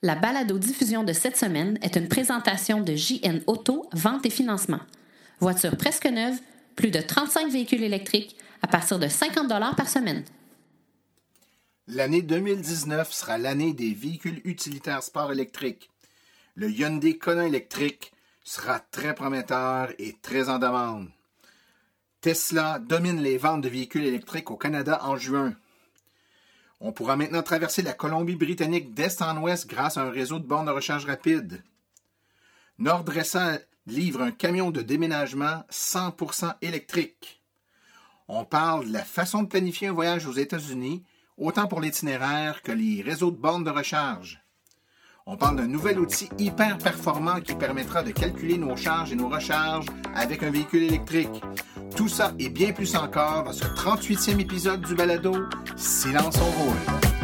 La balado-diffusion de cette semaine est une présentation de JN Auto, vente et financement. Voiture presque neuve, plus de 35 véhicules électriques à partir de 50 par semaine. L'année 2019 sera l'année des véhicules utilitaires sport électriques. Le Hyundai Kona électrique sera très prometteur et très en demande. Tesla domine les ventes de véhicules électriques au Canada en juin. On pourra maintenant traverser la Colombie-Britannique d'est en ouest grâce à un réseau de bornes de recharge rapide. Nordressa livre un camion de déménagement 100% électrique. On parle de la façon de planifier un voyage aux États-Unis, autant pour l'itinéraire que les réseaux de bornes de recharge. On parle d'un nouvel outil hyper performant qui permettra de calculer nos charges et nos recharges avec un véhicule électrique. Tout ça et bien plus encore dans ce 38e épisode du balado Silence on roule.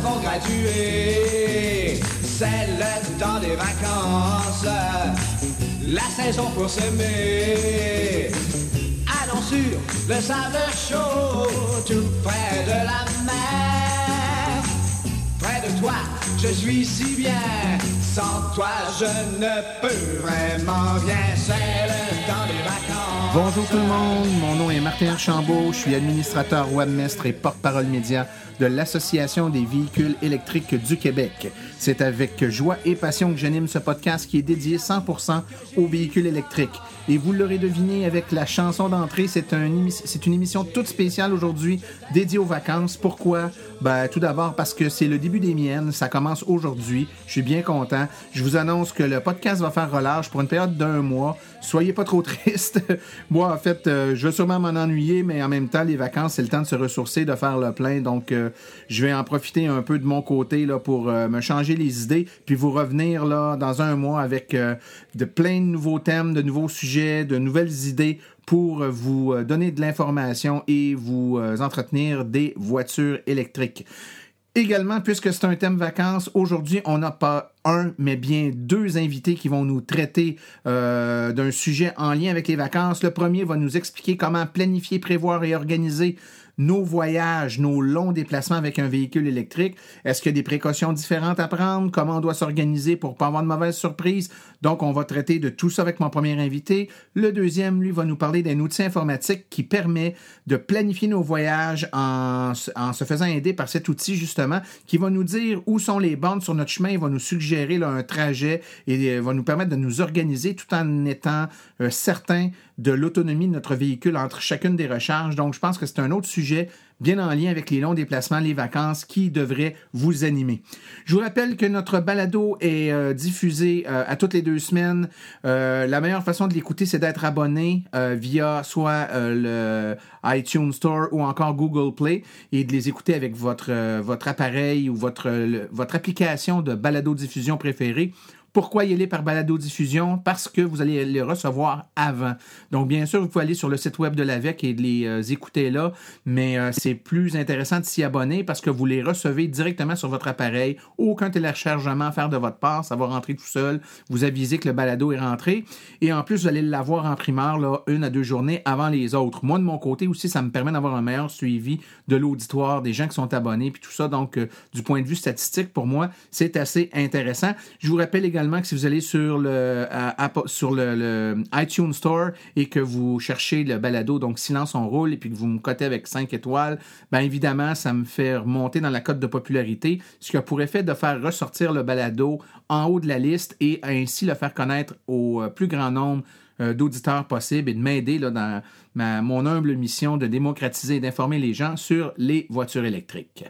Avons gradué. C'est le temps des vacances, la saison pour s'aimer. Allons sur le sable chaud, tout près de la mer. Près de toi, je suis si bien. Sans toi, je ne peux vraiment rien. C'est Bonjour tout le monde, mon nom est Martin Archambault, je suis administrateur webmestre et porte-parole média de l'Association des véhicules électriques du Québec. C'est avec joie et passion que j'anime ce podcast qui est dédié 100% aux véhicules électriques. Et vous l'aurez deviné avec la chanson d'entrée, c'est un, une émission toute spéciale aujourd'hui dédiée aux vacances. Pourquoi? Ben, tout d'abord parce que c'est le début des miennes, ça commence aujourd'hui. Je suis bien content. Je vous annonce que le podcast va faire relâche pour une période d'un mois. Soyez pas trop tristes. Moi, en fait, euh, je vais sûrement m'en ennuyer, mais en même temps, les vacances, c'est le temps de se ressourcer, de faire le plein. Donc, euh, je vais en profiter un peu de mon côté là, pour euh, me changer les idées, puis vous revenir là, dans un mois avec de plein de nouveaux thèmes, de nouveaux sujets, de nouvelles idées pour vous donner de l'information et vous entretenir des voitures électriques. Également, puisque c'est un thème vacances, aujourd'hui, on n'a pas un, mais bien deux invités qui vont nous traiter euh, d'un sujet en lien avec les vacances. Le premier va nous expliquer comment planifier, prévoir et organiser nos voyages, nos longs déplacements avec un véhicule électrique? Est-ce qu'il y a des précautions différentes à prendre? Comment on doit s'organiser pour pas avoir de mauvaises surprises? Donc, on va traiter de tout ça avec mon premier invité. Le deuxième, lui, va nous parler d'un outil informatique qui permet de planifier nos voyages en, en, se faisant aider par cet outil, justement, qui va nous dire où sont les bandes sur notre chemin, il va nous suggérer là, un trajet et euh, va nous permettre de nous organiser tout en étant euh, certain de l'autonomie de notre véhicule entre chacune des recharges. Donc, je pense que c'est un autre sujet bien en lien avec les longs déplacements, les vacances qui devraient vous animer. Je vous rappelle que notre balado est euh, diffusé euh, à toutes les deux semaines. Euh, la meilleure façon de l'écouter, c'est d'être abonné via soit le iTunes Store ou encore Google Play et de les écouter avec votre, appareil ou votre, votre application de balado diffusion préférée. Pourquoi y aller par balado-diffusion? Parce que vous allez les recevoir avant. Donc, bien sûr, vous pouvez aller sur le site web de l'AVEC et les euh, écouter là, mais euh, c'est plus intéressant de s'y abonner parce que vous les recevez directement sur votre appareil. Aucun téléchargement à faire de votre part, ça va rentrer tout seul. Vous avisez que le balado est rentré. Et en plus, vous allez l'avoir en primeur là, une à deux journées avant les autres. Moi, de mon côté aussi, ça me permet d'avoir un meilleur suivi de l'auditoire, des gens qui sont abonnés, puis tout ça. Donc, euh, du point de vue statistique, pour moi, c'est assez intéressant. Je vous rappelle également que si vous allez sur le, sur le, iTunes Store et que vous cherchez le balado, donc Silence on roule, et puis que vous me cotez avec 5 étoiles, bien évidemment, ça me fait remonter dans la cote de popularité, ce qui a pour effet de faire ressortir le balado en haut de la liste et ainsi le faire connaître au euh, plus grand nombre euh, d'auditeurs possible et de m'aider dans mon humble mission de démocratiser et d'informer les gens sur les voitures électriques.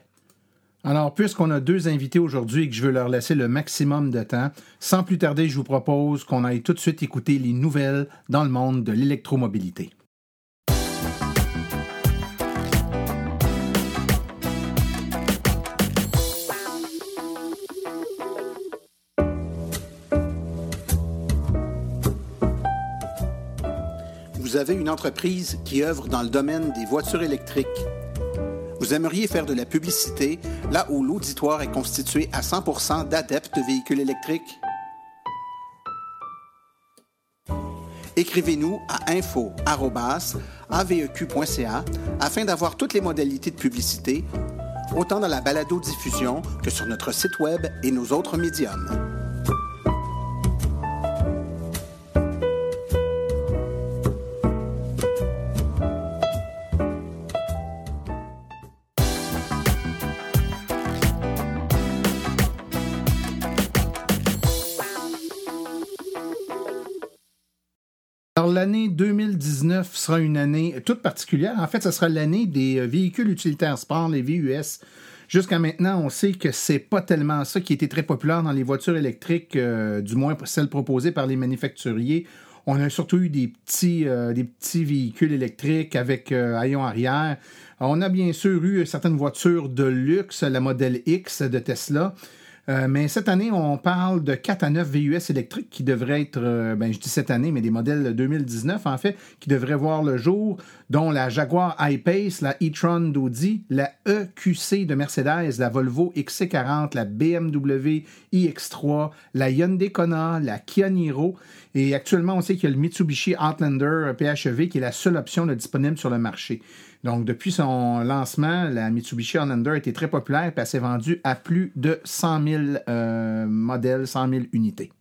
Alors, puisqu'on a deux invités aujourd'hui et que je veux leur laisser le maximum de temps, sans plus tarder, je vous propose qu'on aille tout de suite écouter les nouvelles dans le monde de l'électromobilité. Vous avez une entreprise qui œuvre dans le domaine des voitures électriques vous aimeriez faire de la publicité là où l'auditoire est constitué à 100% d'adeptes de véhicules électriques? Écrivez-nous à info@aveq.ca afin d'avoir toutes les modalités de publicité, autant dans la balado-diffusion que sur notre site Web et nos autres médiums. Alors, l'année 2019 sera une année toute particulière. En fait, ce sera l'année des euh, véhicules utilitaires sport, les VUS. Jusqu'à maintenant, on sait que c'est pas tellement ça qui était très populaire dans les voitures électriques, euh, du moins celles proposées par les manufacturiers. On a surtout eu des petits, euh, des petits véhicules électriques avec haillons arrière. On a bien sûr eu certaines voitures de luxe, la modèle X de Tesla. Euh, mais cette année, on parle de 4 à 9 VUS électriques qui devraient être, euh, ben, je dis cette année, mais des modèles 2019 en fait, qui devraient voir le jour, dont la Jaguar I-Pace, la e-tron d'Audi, la EQC de Mercedes, la Volvo XC40, la BMW iX3, la Hyundai Kona, la Kia Niro. Et actuellement, on sait qu'il y a le Mitsubishi Outlander PHEV qui est la seule option disponible sur le marché. Donc, depuis son lancement, la Mitsubishi Outlander été très populaire et elle s'est vendue à plus de 100 000 euh, modèles, 100 000 unités.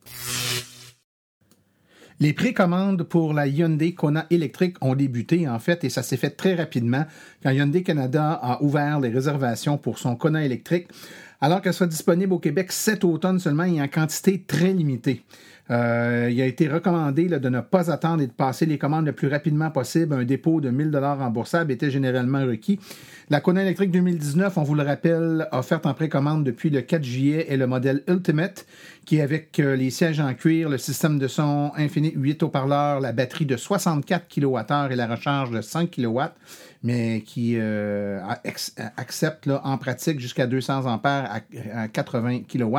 Les précommandes pour la Hyundai Kona électrique ont débuté, en fait, et ça s'est fait très rapidement quand Hyundai Canada a ouvert les réservations pour son Kona électrique, alors qu'elle soit disponible au Québec cet automne seulement et en quantité très limitée. Euh, il a été recommandé de ne pas attendre et de passer les commandes le plus rapidement possible. Un dépôt de 1000 dollars remboursable était généralement requis. La Kona électrique 2019, on vous le rappelle, offerte en précommande depuis le 4 juillet, est le modèle Ultimate, qui avec euh, les sièges en cuir, le système de son infini 8 haut-parleurs, la batterie de 64 kWh et la recharge de 5 kW mais qui euh, accepte en pratique jusqu'à 200 ampères à, 80 kW.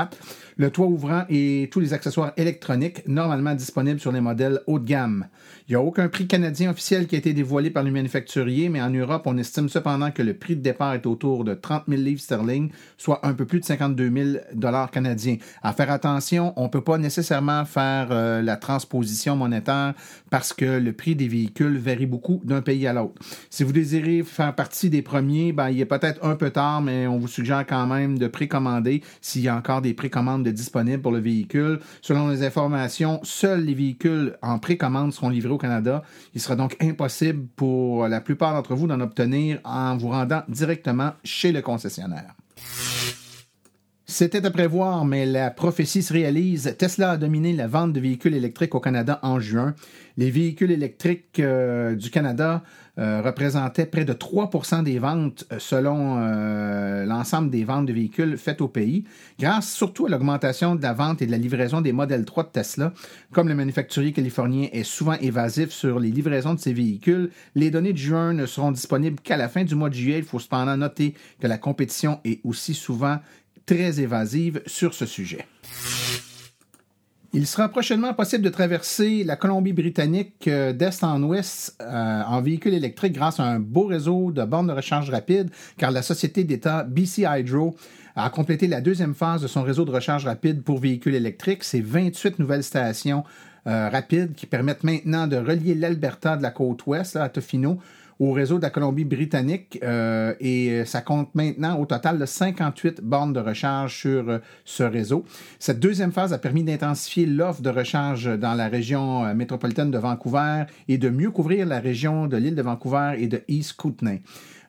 Le toit ouvrant et tous les accessoires électroniques normalement disponibles sur les modèles haut de gamme. Il n'y a aucun prix canadien officiel qui a été dévoilé par le manufacturier, mais en Europe, on estime cependant que le prix de départ est autour de 30 000 livres sterling, soit un peu plus de 52 000 dollars canadiens. À faire attention, on ne peut pas nécessairement faire euh, la transposition monétaire parce que le prix des véhicules varie beaucoup d'un pays à l'autre. Si vous désirez faire partie des premiers, ben, il est peut-être un peu tard, mais on vous suggère quand même de précommander s'il y a encore des précommandes disponibles pour le véhicule. Selon les informations, seuls les véhicules en précommande seront livrés au Il sera donc impossible pour la plupart d'entre vous d'en obtenir en vous rendant directement chez le concessionnaire. C'était à prévoir, mais la prophétie se réalise. Tesla a dominé la vente de véhicules électriques au Canada en juin. Les véhicules électriques euh, du Canada euh, représentaient près de 3% des ventes euh, selon l'ensemble des ventes de véhicules faites au pays, grâce surtout à l'augmentation de la vente et de la livraison des modèles 3 de Tesla. Comme le manufacturier californien est souvent évasif sur les livraisons de ses véhicules, les données de juin ne seront disponibles qu'à la fin du mois de juillet. Il faut cependant noter que la compétition est aussi souvent très évasive sur ce sujet. Il sera prochainement possible de traverser la Colombie-Britannique euh, d'est en ouest euh, en véhicule électrique grâce à un beau réseau de bornes de recharge rapide, car la société d'État BC Hydro a complété la deuxième phase de son réseau de recharge rapide pour véhicules électriques. C'est 28 nouvelles stations euh, rapides qui permettent maintenant de relier l'Alberta de la côte ouest à Tofino au réseau de la Colombie-Britannique euh, et ça compte maintenant au total de 58 bornes de recharge sur euh, ce réseau. Cette deuxième phase a permis d'intensifier l'offre de recharge dans la région euh, métropolitaine de Vancouver et de mieux couvrir la région de l'île de Vancouver et de East Kootenay.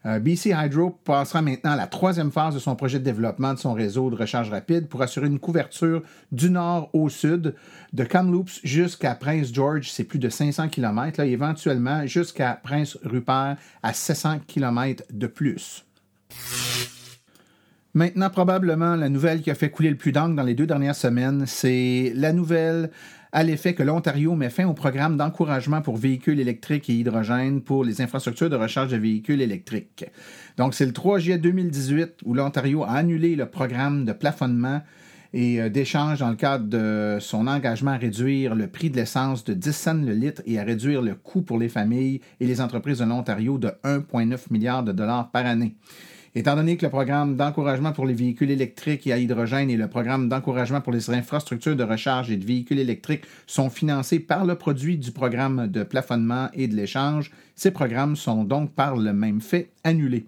Euh, BC Hydro passera maintenant à la troisième phase de son projet de développement de son réseau de recharge rapide pour assurer une couverture du nord au sud, de Kamloops jusqu'à Prince George, c'est plus de 500 km, là, éventuellement jusqu'à Prince Rupert à 700 km de plus. Maintenant, probablement, la nouvelle qui a fait couler le plus d'encre dans les deux dernières semaines, c'est la nouvelle à l'effet que l'Ontario met fin au programme d'encouragement pour véhicules électriques et hydrogène pour les infrastructures de recharge de véhicules électriques. Donc, c'est le 3 juillet 2018 où l'Ontario a annulé le programme de plafonnement et d'échange dans le cadre de son engagement à réduire le prix de l'essence de 10 cents le litre et à réduire le coût pour les familles et les entreprises de l'Ontario de 1,9 milliard de dollars par année. Étant donné que le programme d'encouragement pour les véhicules électriques et à hydrogène et le programme d'encouragement pour les infrastructures de recharge et de véhicules électriques sont financés par le produit du programme de plafonnement et de l'échange, ces programmes sont donc par le même fait annulés.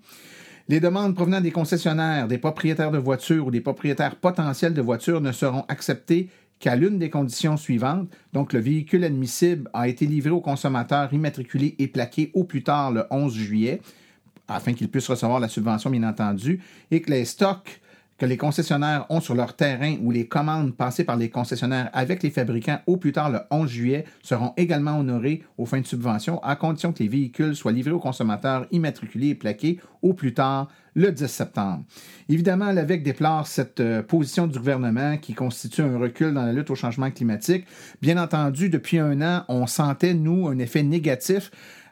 Les demandes provenant des concessionnaires, des propriétaires de voitures ou des propriétaires potentiels de voitures ne seront acceptées qu'à l'une des conditions suivantes. Donc, le véhicule admissible a été livré au consommateur immatriculé et plaqué au plus tard le 11 juillet afin qu'ils puissent recevoir la subvention, bien entendu, et que les stocks que les concessionnaires ont sur leur terrain ou les commandes passées par les concessionnaires avec les fabricants au plus tard le 11 juillet seront également honorés aux fins de subvention à condition que les véhicules soient livrés aux consommateurs immatriculés et plaqués au plus tard le 10 septembre. Évidemment, l'AVEC déplore cette euh, position du gouvernement qui constitue un recul dans la lutte au changement climatique. Bien entendu, depuis un an, on sentait, nous, un effet négatif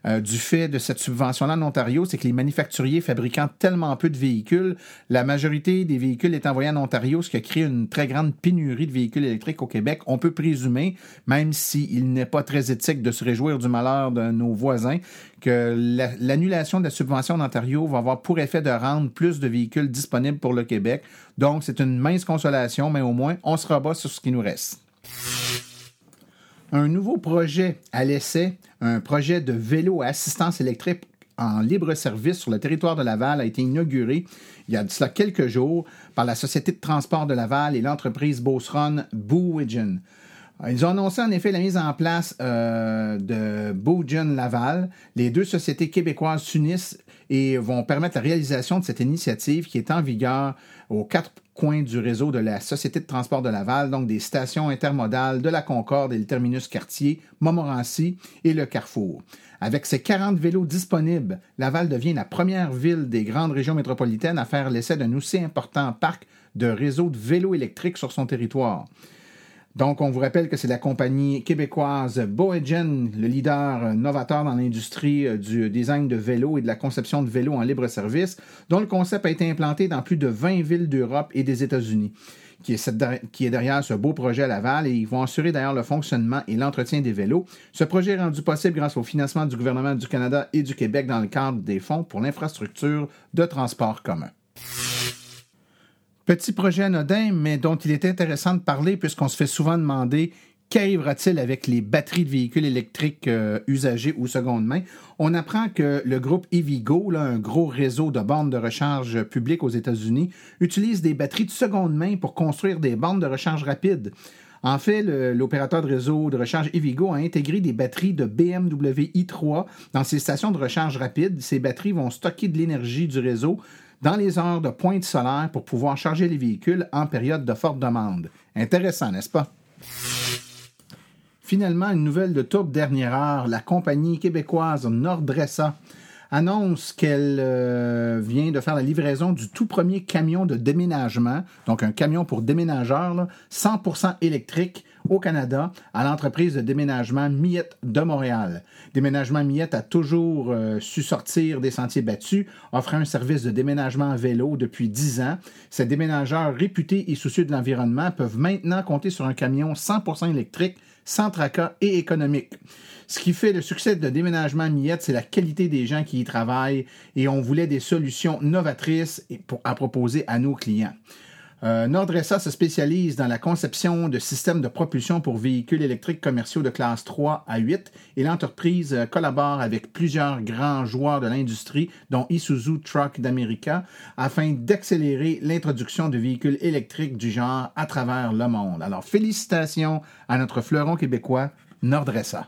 euh, du fait de cette subvention-là en Ontario, c'est que les manufacturiers fabriquant tellement peu de véhicules, la majorité des véhicules est envoyés en Ontario, ce qui a créé une très grande pénurie de véhicules électriques au Québec. On peut présumer, même s'il n'est pas très éthique de se réjouir du malheur de nos voisins, que l'annulation de la subvention en Ontario va avoir pour effet de rendre plus de véhicules disponibles pour le Québec. Donc, c'est une mince consolation, mais au moins, on se rabat sur ce qui nous reste. Un nouveau projet à l'essai un projet de vélo à assistance électrique en libre service sur le territoire de Laval a été inauguré il y a de cela quelques jours par la Société de transport de Laval et l'entreprise Beauceron Bowigen. Ils ont annoncé en effet la mise en place euh, de Bowigen Laval. Les deux sociétés québécoises s'unissent et vont permettre la réalisation de cette initiative qui est en vigueur aux quatre coins du réseau de la Société de transport de Laval, donc des stations intermodales de la Concorde et le terminus quartier, Montmorency et le Carrefour. Avec ses 40 vélos disponibles, Laval devient la première ville des grandes régions métropolitaines à faire l'essai d'un aussi important parc de réseaux de vélos électriques sur son territoire. Donc, on vous rappelle que c'est la compagnie québécoise Boegen, le leader novateur dans l'industrie euh, du design de vélos et de la conception de vélos en libre service, dont le concept a été implanté dans plus de 20 villes d'Europe et des États-Unis. Qui est, derrière ce beau projet à Laval et ils vont assurer d'ailleurs le fonctionnement et l'entretien des vélos. Ce projet est rendu possible grâce au financement du gouvernement du Canada et du Québec dans le cadre des fonds pour l'infrastructure de transport commun. Petit projet anodin, mais dont il est intéressant de parler puisqu'on se fait souvent demander qu'arrivera-t-il avec les batteries de véhicules électriques euh, usagés ou seconde main? On apprend que le groupe EVgo, un gros réseau de bornes de recharge publiques aux États-Unis, utilise des batteries de seconde main pour construire des bornes de recharge rapide. En fait, l'opérateur de réseau de recharge EVgo a intégré des batteries de BMW i3 dans ses stations de recharge rapide. Ces batteries vont stocker de l'énergie du réseau dans les heures de pointe solaire pour pouvoir charger les véhicules en période de forte demande. Intéressant, n'est-ce pas? Finalement, une nouvelle de toute dernière heure, la compagnie québécoise Nordressa annonce qu'elle euh, vient de faire la livraison du tout premier camion de déménagement, donc un camion pour déménageurs, 100% électrique au Canada à l'entreprise de déménagement Miette de Montréal. Déménagement Miette a toujours euh, su sortir des sentiers battus, offrant un service de déménagement à vélo depuis 10 ans. Ces déménageurs réputés et soucieux de l'environnement peuvent maintenant compter sur un camion 100% électrique, sans tracas et économique. Ce qui fait le succès de déménagement Miette, c'est la qualité des gens qui y travaillent et on voulait des solutions novatrices à proposer à nos clients. Nordressa se spécialise dans la conception de systèmes de propulsion pour véhicules électriques commerciaux de classe 3 à 8 et l'entreprise euh, collabore avec plusieurs grands joueurs de l'industrie, dont Isuzu Truck d'America, afin d'accélérer l'introduction de véhicules électriques du genre à travers le monde. Alors, félicitations à notre fleuron québécois, Nordressa.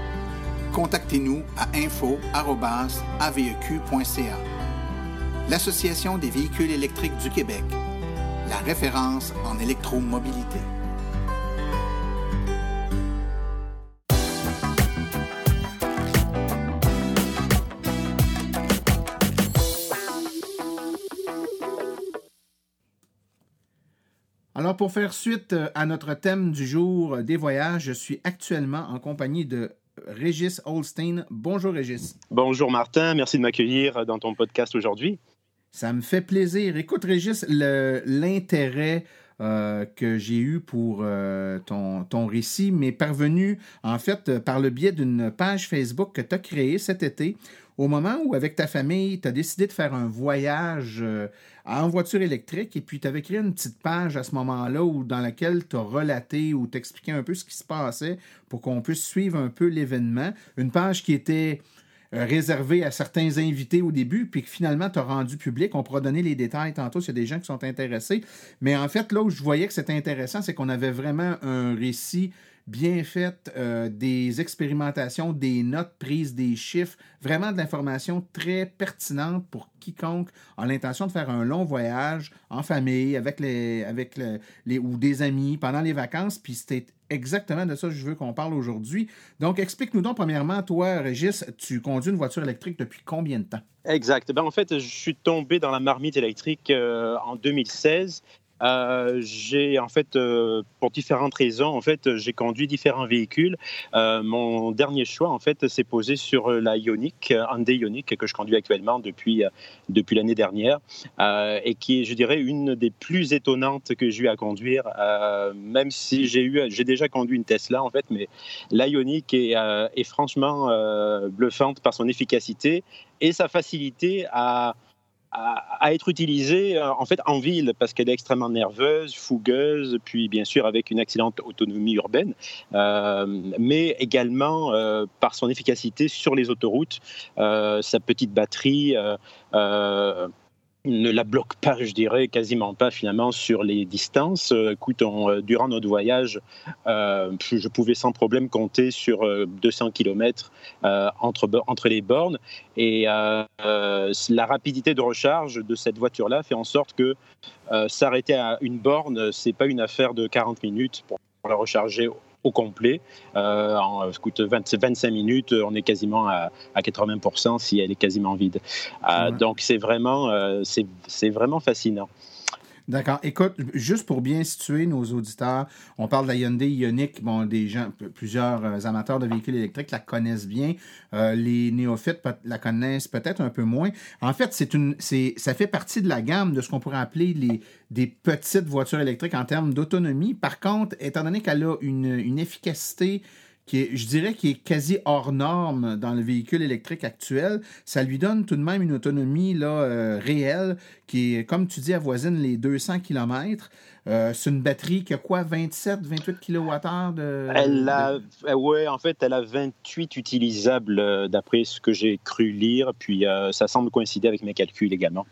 Contactez-nous à info.aveq.ca. L'Association des véhicules électriques du Québec, la référence en électromobilité. Alors, pour faire suite euh, à notre thème du jour des voyages, je suis actuellement en compagnie de Régis Holstein. Bonjour Régis. Bonjour Martin, merci de m'accueillir dans ton podcast aujourd'hui. Ça me fait plaisir. Écoute Régis, l'intérêt euh, que j'ai eu pour ton, ton, récit m'est parvenu en fait par le biais d'une page Facebook que tu as créée cet été au moment où, avec ta famille, tu as décidé de faire un voyage euh, en voiture électrique et puis tu avais créé une petite page à ce moment-là dans laquelle tu as relaté ou t'expliquais un peu ce qui se passait pour qu'on puisse suivre un peu l'événement. Une page qui était euh, réservée à certains invités au début, puis que finalement tu as rendu public. On pourra donner les détails tantôt s'il y a des gens qui sont intéressés. Mais en fait, là où je voyais que c'était intéressant, c'est qu'on avait vraiment un récit bien faite, euh, des expérimentations, des notes prises, des chiffres, vraiment de l'information très pertinente pour quiconque a l'intention de faire un long voyage en famille, avec les, avec les, ou des amis pendant les vacances. Puis c'était exactement de ça que je veux qu'on parle aujourd'hui. Donc, explique-nous donc, premièrement, toi, Régis, tu conduis une voiture électrique depuis combien de temps? Exact. Ben, en fait, je suis tombé dans la marmite électrique euh, en 2016 euh, j'ai en fait, euh, pour différentes raisons, en fait, j'ai conduit différents véhicules. Euh, mon dernier choix, en fait, s'est posé sur la Ioniq, Hyundai Ioniq que je conduis actuellement depuis depuis l'année dernière, et qui est, je dirais, une des plus étonnantes que j'ai eu à conduire. même si j'ai eu, j'ai déjà conduit une Tesla, en fait, mais la Ioniq est, est franchement bluffante par son efficacité et sa facilité à à, être utilisée euh, en fait en ville parce qu'elle est extrêmement nerveuse, fougueuse, puis bien sûr avec une excellente autonomie urbaine, euh, mais également euh, par son efficacité sur les autoroutes, sa petite batterie ne la bloque pas, je dirais, quasiment pas finalement sur les distances. Euh, écoute, euh, durant notre voyage, euh, je pouvais sans problème compter sur 200 km entre, les bornes. Et la rapidité de recharge de cette voiture-là fait en sorte que s'arrêter à une borne, c'est pas une affaire de 40 minutes pour la recharger au complet. Euh, en 25 minutes, on est quasiment à, 80% si elle est quasiment vide. Euh, donc c'est vraiment, euh, c'est vraiment fascinant. D'accord. Écoute, juste pour bien situer nos auditeurs, on parle de la Hyundai Ioniq. Bon, plusieurs euh, amateurs de véhicules électriques la connaissent bien. Euh, les néophytes la connaissent peut-être un peu moins. En fait, c'est une, ça fait partie de la gamme de ce qu'on pourrait appeler les, des petites voitures électriques en termes d'autonomie. Par contre, étant donné qu'elle a une efficacité je dirais, qui est quasi hors norme dans le véhicule électrique actuel. Ça lui donne tout de même une autonomie là, euh, réelle qui est, comme tu dis, avoisine les 200 km. Euh, c'est une batterie qui a quoi, 27, 28 kWh de. Elle a, euh, ouais, en fait, elle a 28 utilisables d'après ce que j'ai cru lire, puis ça semble coïncider avec mes calculs également.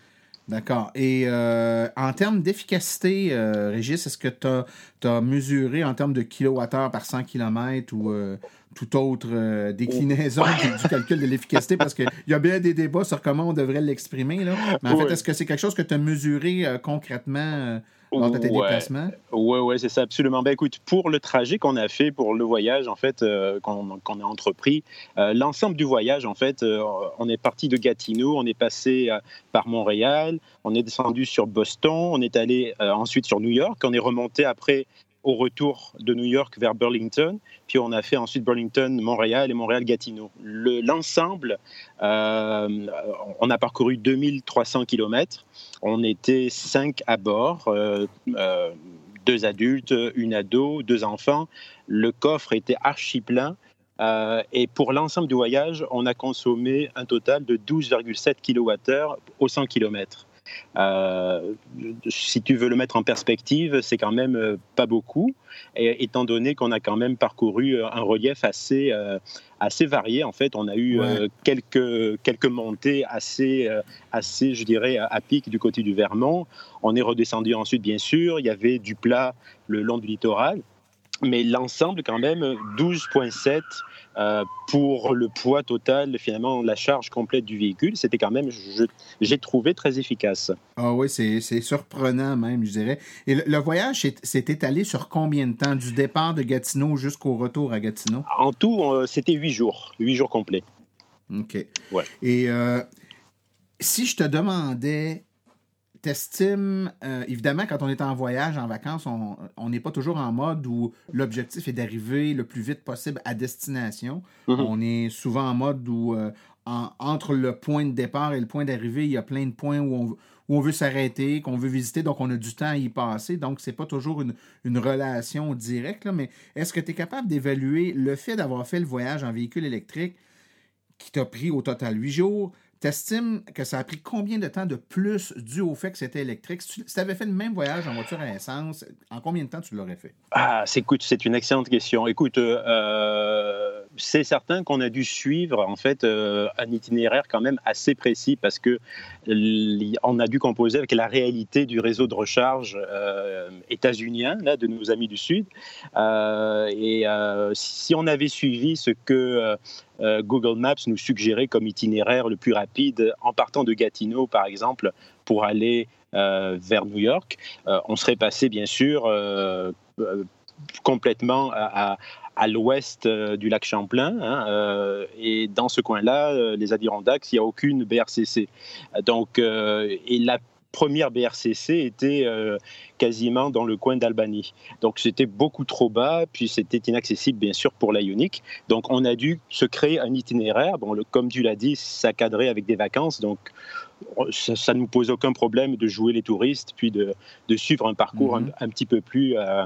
D'accord. Et euh, en termes d'efficacité, euh, Régis, est-ce que tu as, mesuré en termes de kilowattheure par 100 km ou euh, toute autre déclinaison du, calcul de l'efficacité? Parce qu'il y a bien des débats sur comment on devrait l'exprimer. Mais en fait, est-ce que c'est quelque chose que tu as mesuré concrètement lors de tes déplacements? Oui, ouais, c'est ça, absolument. Ben, écoute, pour le trajet qu'on a fait, pour le voyage, en fait, euh, qu'on a entrepris, euh, l'ensemble du voyage, en fait, euh, on est parti de Gatineau, on est passé par Montréal, on est descendu sur Boston, on est allé ensuite sur New York, on est remonté après au retour de New York vers Burlington, puis on a fait ensuite Burlington, Montréal et Montréal-Gatineau. L'ensemble, euh, on a parcouru 2300 km, on était cinq à bord, euh, euh, deux adultes, une ado, deux enfants. Le coffre était archi plein. Euh, et pour l'ensemble du voyage, on a consommé un total de 12,7 kWh au 100 km. Euh, si tu veux le mettre en perspective, c'est quand même euh, pas beaucoup, et, étant donné qu'on a quand même parcouru un relief assez, assez varié. En fait, on a eu quelques, quelques montées assez, assez, je dirais, à pic du côté du Vermont. On est redescendu ensuite, bien sûr. Il y avait du plat le long du littoral mais l'ensemble quand même 12,7 euh, pour le poids total, finalement la charge complète du véhicule, c'était quand même, j'ai trouvé très efficace. Ah oui, c'est surprenant même, je dirais. Et le, voyage s'est étalé sur combien de temps, du départ de Gatineau jusqu'au retour à Gatineau? En tout, euh, c'était huit jours, huit jours complets. OK. Ouais. Et euh, si je te demandais T'estimes, euh, évidemment, quand on est en voyage, en vacances, on n'est pas toujours en mode où l'objectif est d'arriver le plus vite possible à destination. Mm-hmm. On est souvent en mode où, euh, entre le point de départ et le point d'arrivée, il y a plein de points où on, où on veut s'arrêter, qu'on veut visiter, donc on a du temps à y passer. Donc, ce n'est pas toujours une, une relation directe, mais est-ce que tu es capable d'évaluer le fait d'avoir fait le voyage en véhicule électrique qui t'a pris au total huit jours? T'estimes que ça a pris combien de temps de plus dû au fait que c'était électrique? Si tu avais fait le même voyage en voiture à essence, en combien de temps tu l'aurais fait? Ah, écoute, c'est une excellente question. Écoute, euh, c'est certain qu'on a dû suivre en fait euh, un itinéraire quand même assez précis parce que on a dû composer avec la réalité du réseau de recharge euh, états-unien là de nos amis du Sud. et si on avait suivi ce que euh, Google Maps nous suggérait comme itinéraire le plus rapide en partant de Gatineau, par exemple, pour aller euh, vers New York. Euh, on serait passé, bien sûr, complètement à, l'ouest du lac Champlain. Hein, et dans ce coin-là, les Adirondacks, il n'y a aucune BRCC. Donc, et la première BRCC était euh, quasiment dans le coin d'Albanie. Donc c'était beaucoup trop bas, puis c'était inaccessible bien sûr pour la Ioniq. Donc on a dû se créer un itinéraire. Bon, comme tu l'as dit, ça cadrait avec des vacances, donc ça, ne nous pose aucun problème de jouer les touristes, puis de, suivre un parcours mm-hmm. un, petit peu plus euh,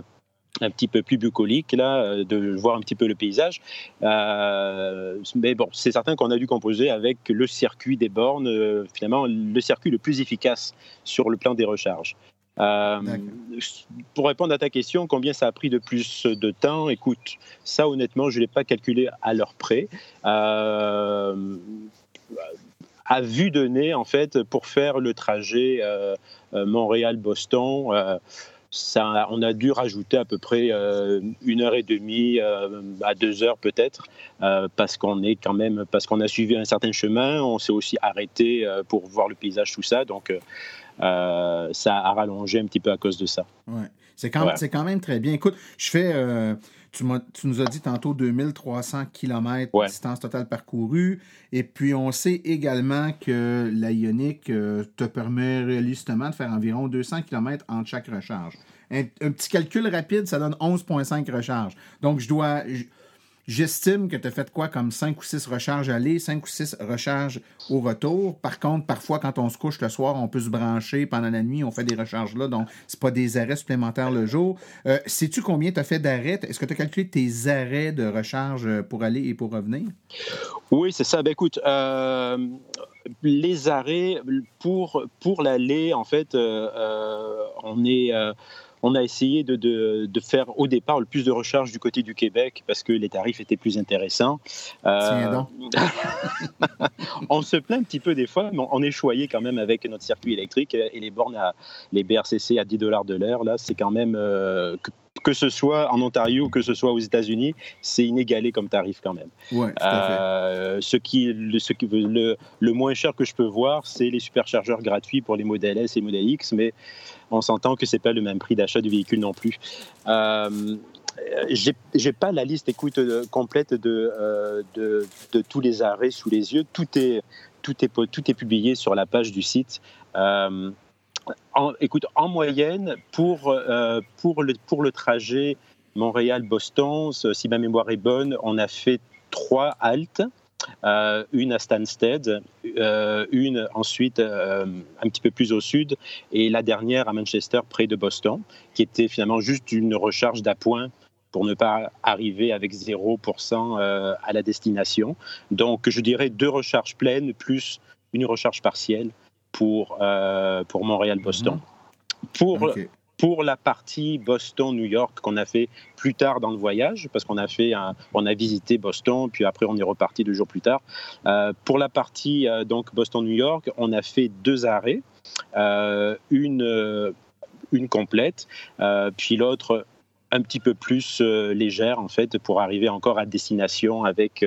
un petit peu plus bucolique, là, euh, de voir un petit peu le paysage. Euh, mais bon, c'est certain qu'on a dû composer avec le circuit des bornes, euh, finalement, le circuit le plus efficace sur le plan des recharges. pour répondre à ta question, combien ça a pris de plus de temps Écoute, ça honnêtement, je ne l'ai pas calculé à l'heure près. à vue de nez, en fait, pour faire le trajet Montréal-Boston, on a dû rajouter à peu près euh, une heure et demie euh, à deux heures peut-être, euh, parce qu'on est quand même, parce qu'on a suivi un certain chemin, on s'est aussi arrêté pour voir le paysage, tout ça, donc ça a rallongé un petit peu à cause de ça. Ouais. C'est quand, quand, même très bien. Écoute, je fais tu, nous as dit tantôt 2300 km de distance totale parcourue. Et puis, on sait également que la Ioniq euh, te permet réalistement de faire environ 200 km entre chaque recharge. Un, un petit calcul rapide, ça donne 11,5 recharges. Donc, je dois. J'estime que tu as fait quoi comme 5 ou 6 recharges aller, 5 ou 6 recharges au retour. Par contre, parfois, quand on se couche le soir, on peut se brancher pendant la nuit, on fait des recharges là, donc c'est pas des arrêts supplémentaires le jour. Euh, sais-tu combien tu as fait d'arrêts? Est-ce que tu as calculé tes arrêts de recharge pour aller et pour revenir? Oui, c'est ça. Ben, écoute, euh, les arrêts pour, pour l'aller, en fait, euh, on est on a essayé de, faire au départ le plus de recharge du côté du Québec parce que les tarifs étaient plus intéressants. Euh, on se plaint un petit peu des fois, mais on est choyé quand même avec notre circuit électrique et les bornes à les BRCC à 10 dollars de l'heure. Là, c'est quand même euh, que, ce soit en Ontario, que ce soit aux États-Unis, c'est inégalé comme tarif quand même. Ouais, tout à fait. Euh, ce qui, le, ce qui le, le, moins cher que je peux voir, c'est les superchargeurs gratuits pour les modèles S et modèles X, mais on s'entend que c'est pas le même prix d'achat du véhicule non plus. Euh, j'ai pas la liste écoute euh, complète euh, de, de, tous les arrêts sous les yeux. Tout est, tout est, tout est publié sur la page du site. Euh, en, écoute, en moyenne, pour, pour, le, pour le trajet Montréal-Boston, si ma mémoire est bonne, on a fait trois haltes. Une à Stansted, une ensuite un petit peu plus au sud, et la dernière à Manchester, près de Boston, qui était finalement juste une recharge d'appoint pour ne pas arriver avec 0% à la destination. Donc, je dirais deux recharges pleines plus une recharge partielle pour, pour Montréal-Boston. Mhm. Pour, pour la partie Boston-New York qu'on a fait plus tard dans le voyage, parce qu'on a fait, on a visité Boston, puis après on est reparti deux jours plus tard. Euh, pour la partie euh, Boston-New York, on a fait deux arrêts, euh, une une complète, puis l'autre un petit peu plus légère en fait pour arriver encore à destination avec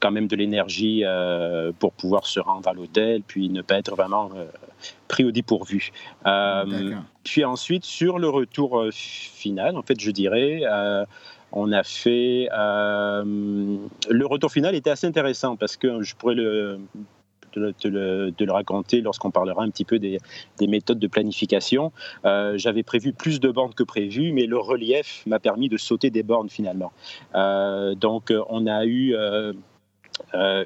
quand même de l'énergie euh, pour pouvoir se rendre à l'hôtel, puis ne pas être vraiment euh, pris au dépourvu. Euh, puis ensuite, sur le retour final, en fait, je dirais, on a fait... le retour final était assez intéressant parce que je pourrais le, de, le, de le, raconter lorsqu'on parlera un petit peu des, des méthodes de planification. J'avais prévu plus de bornes que prévu, mais le relief m'a permis de sauter des bornes finalement. donc on a eu euh,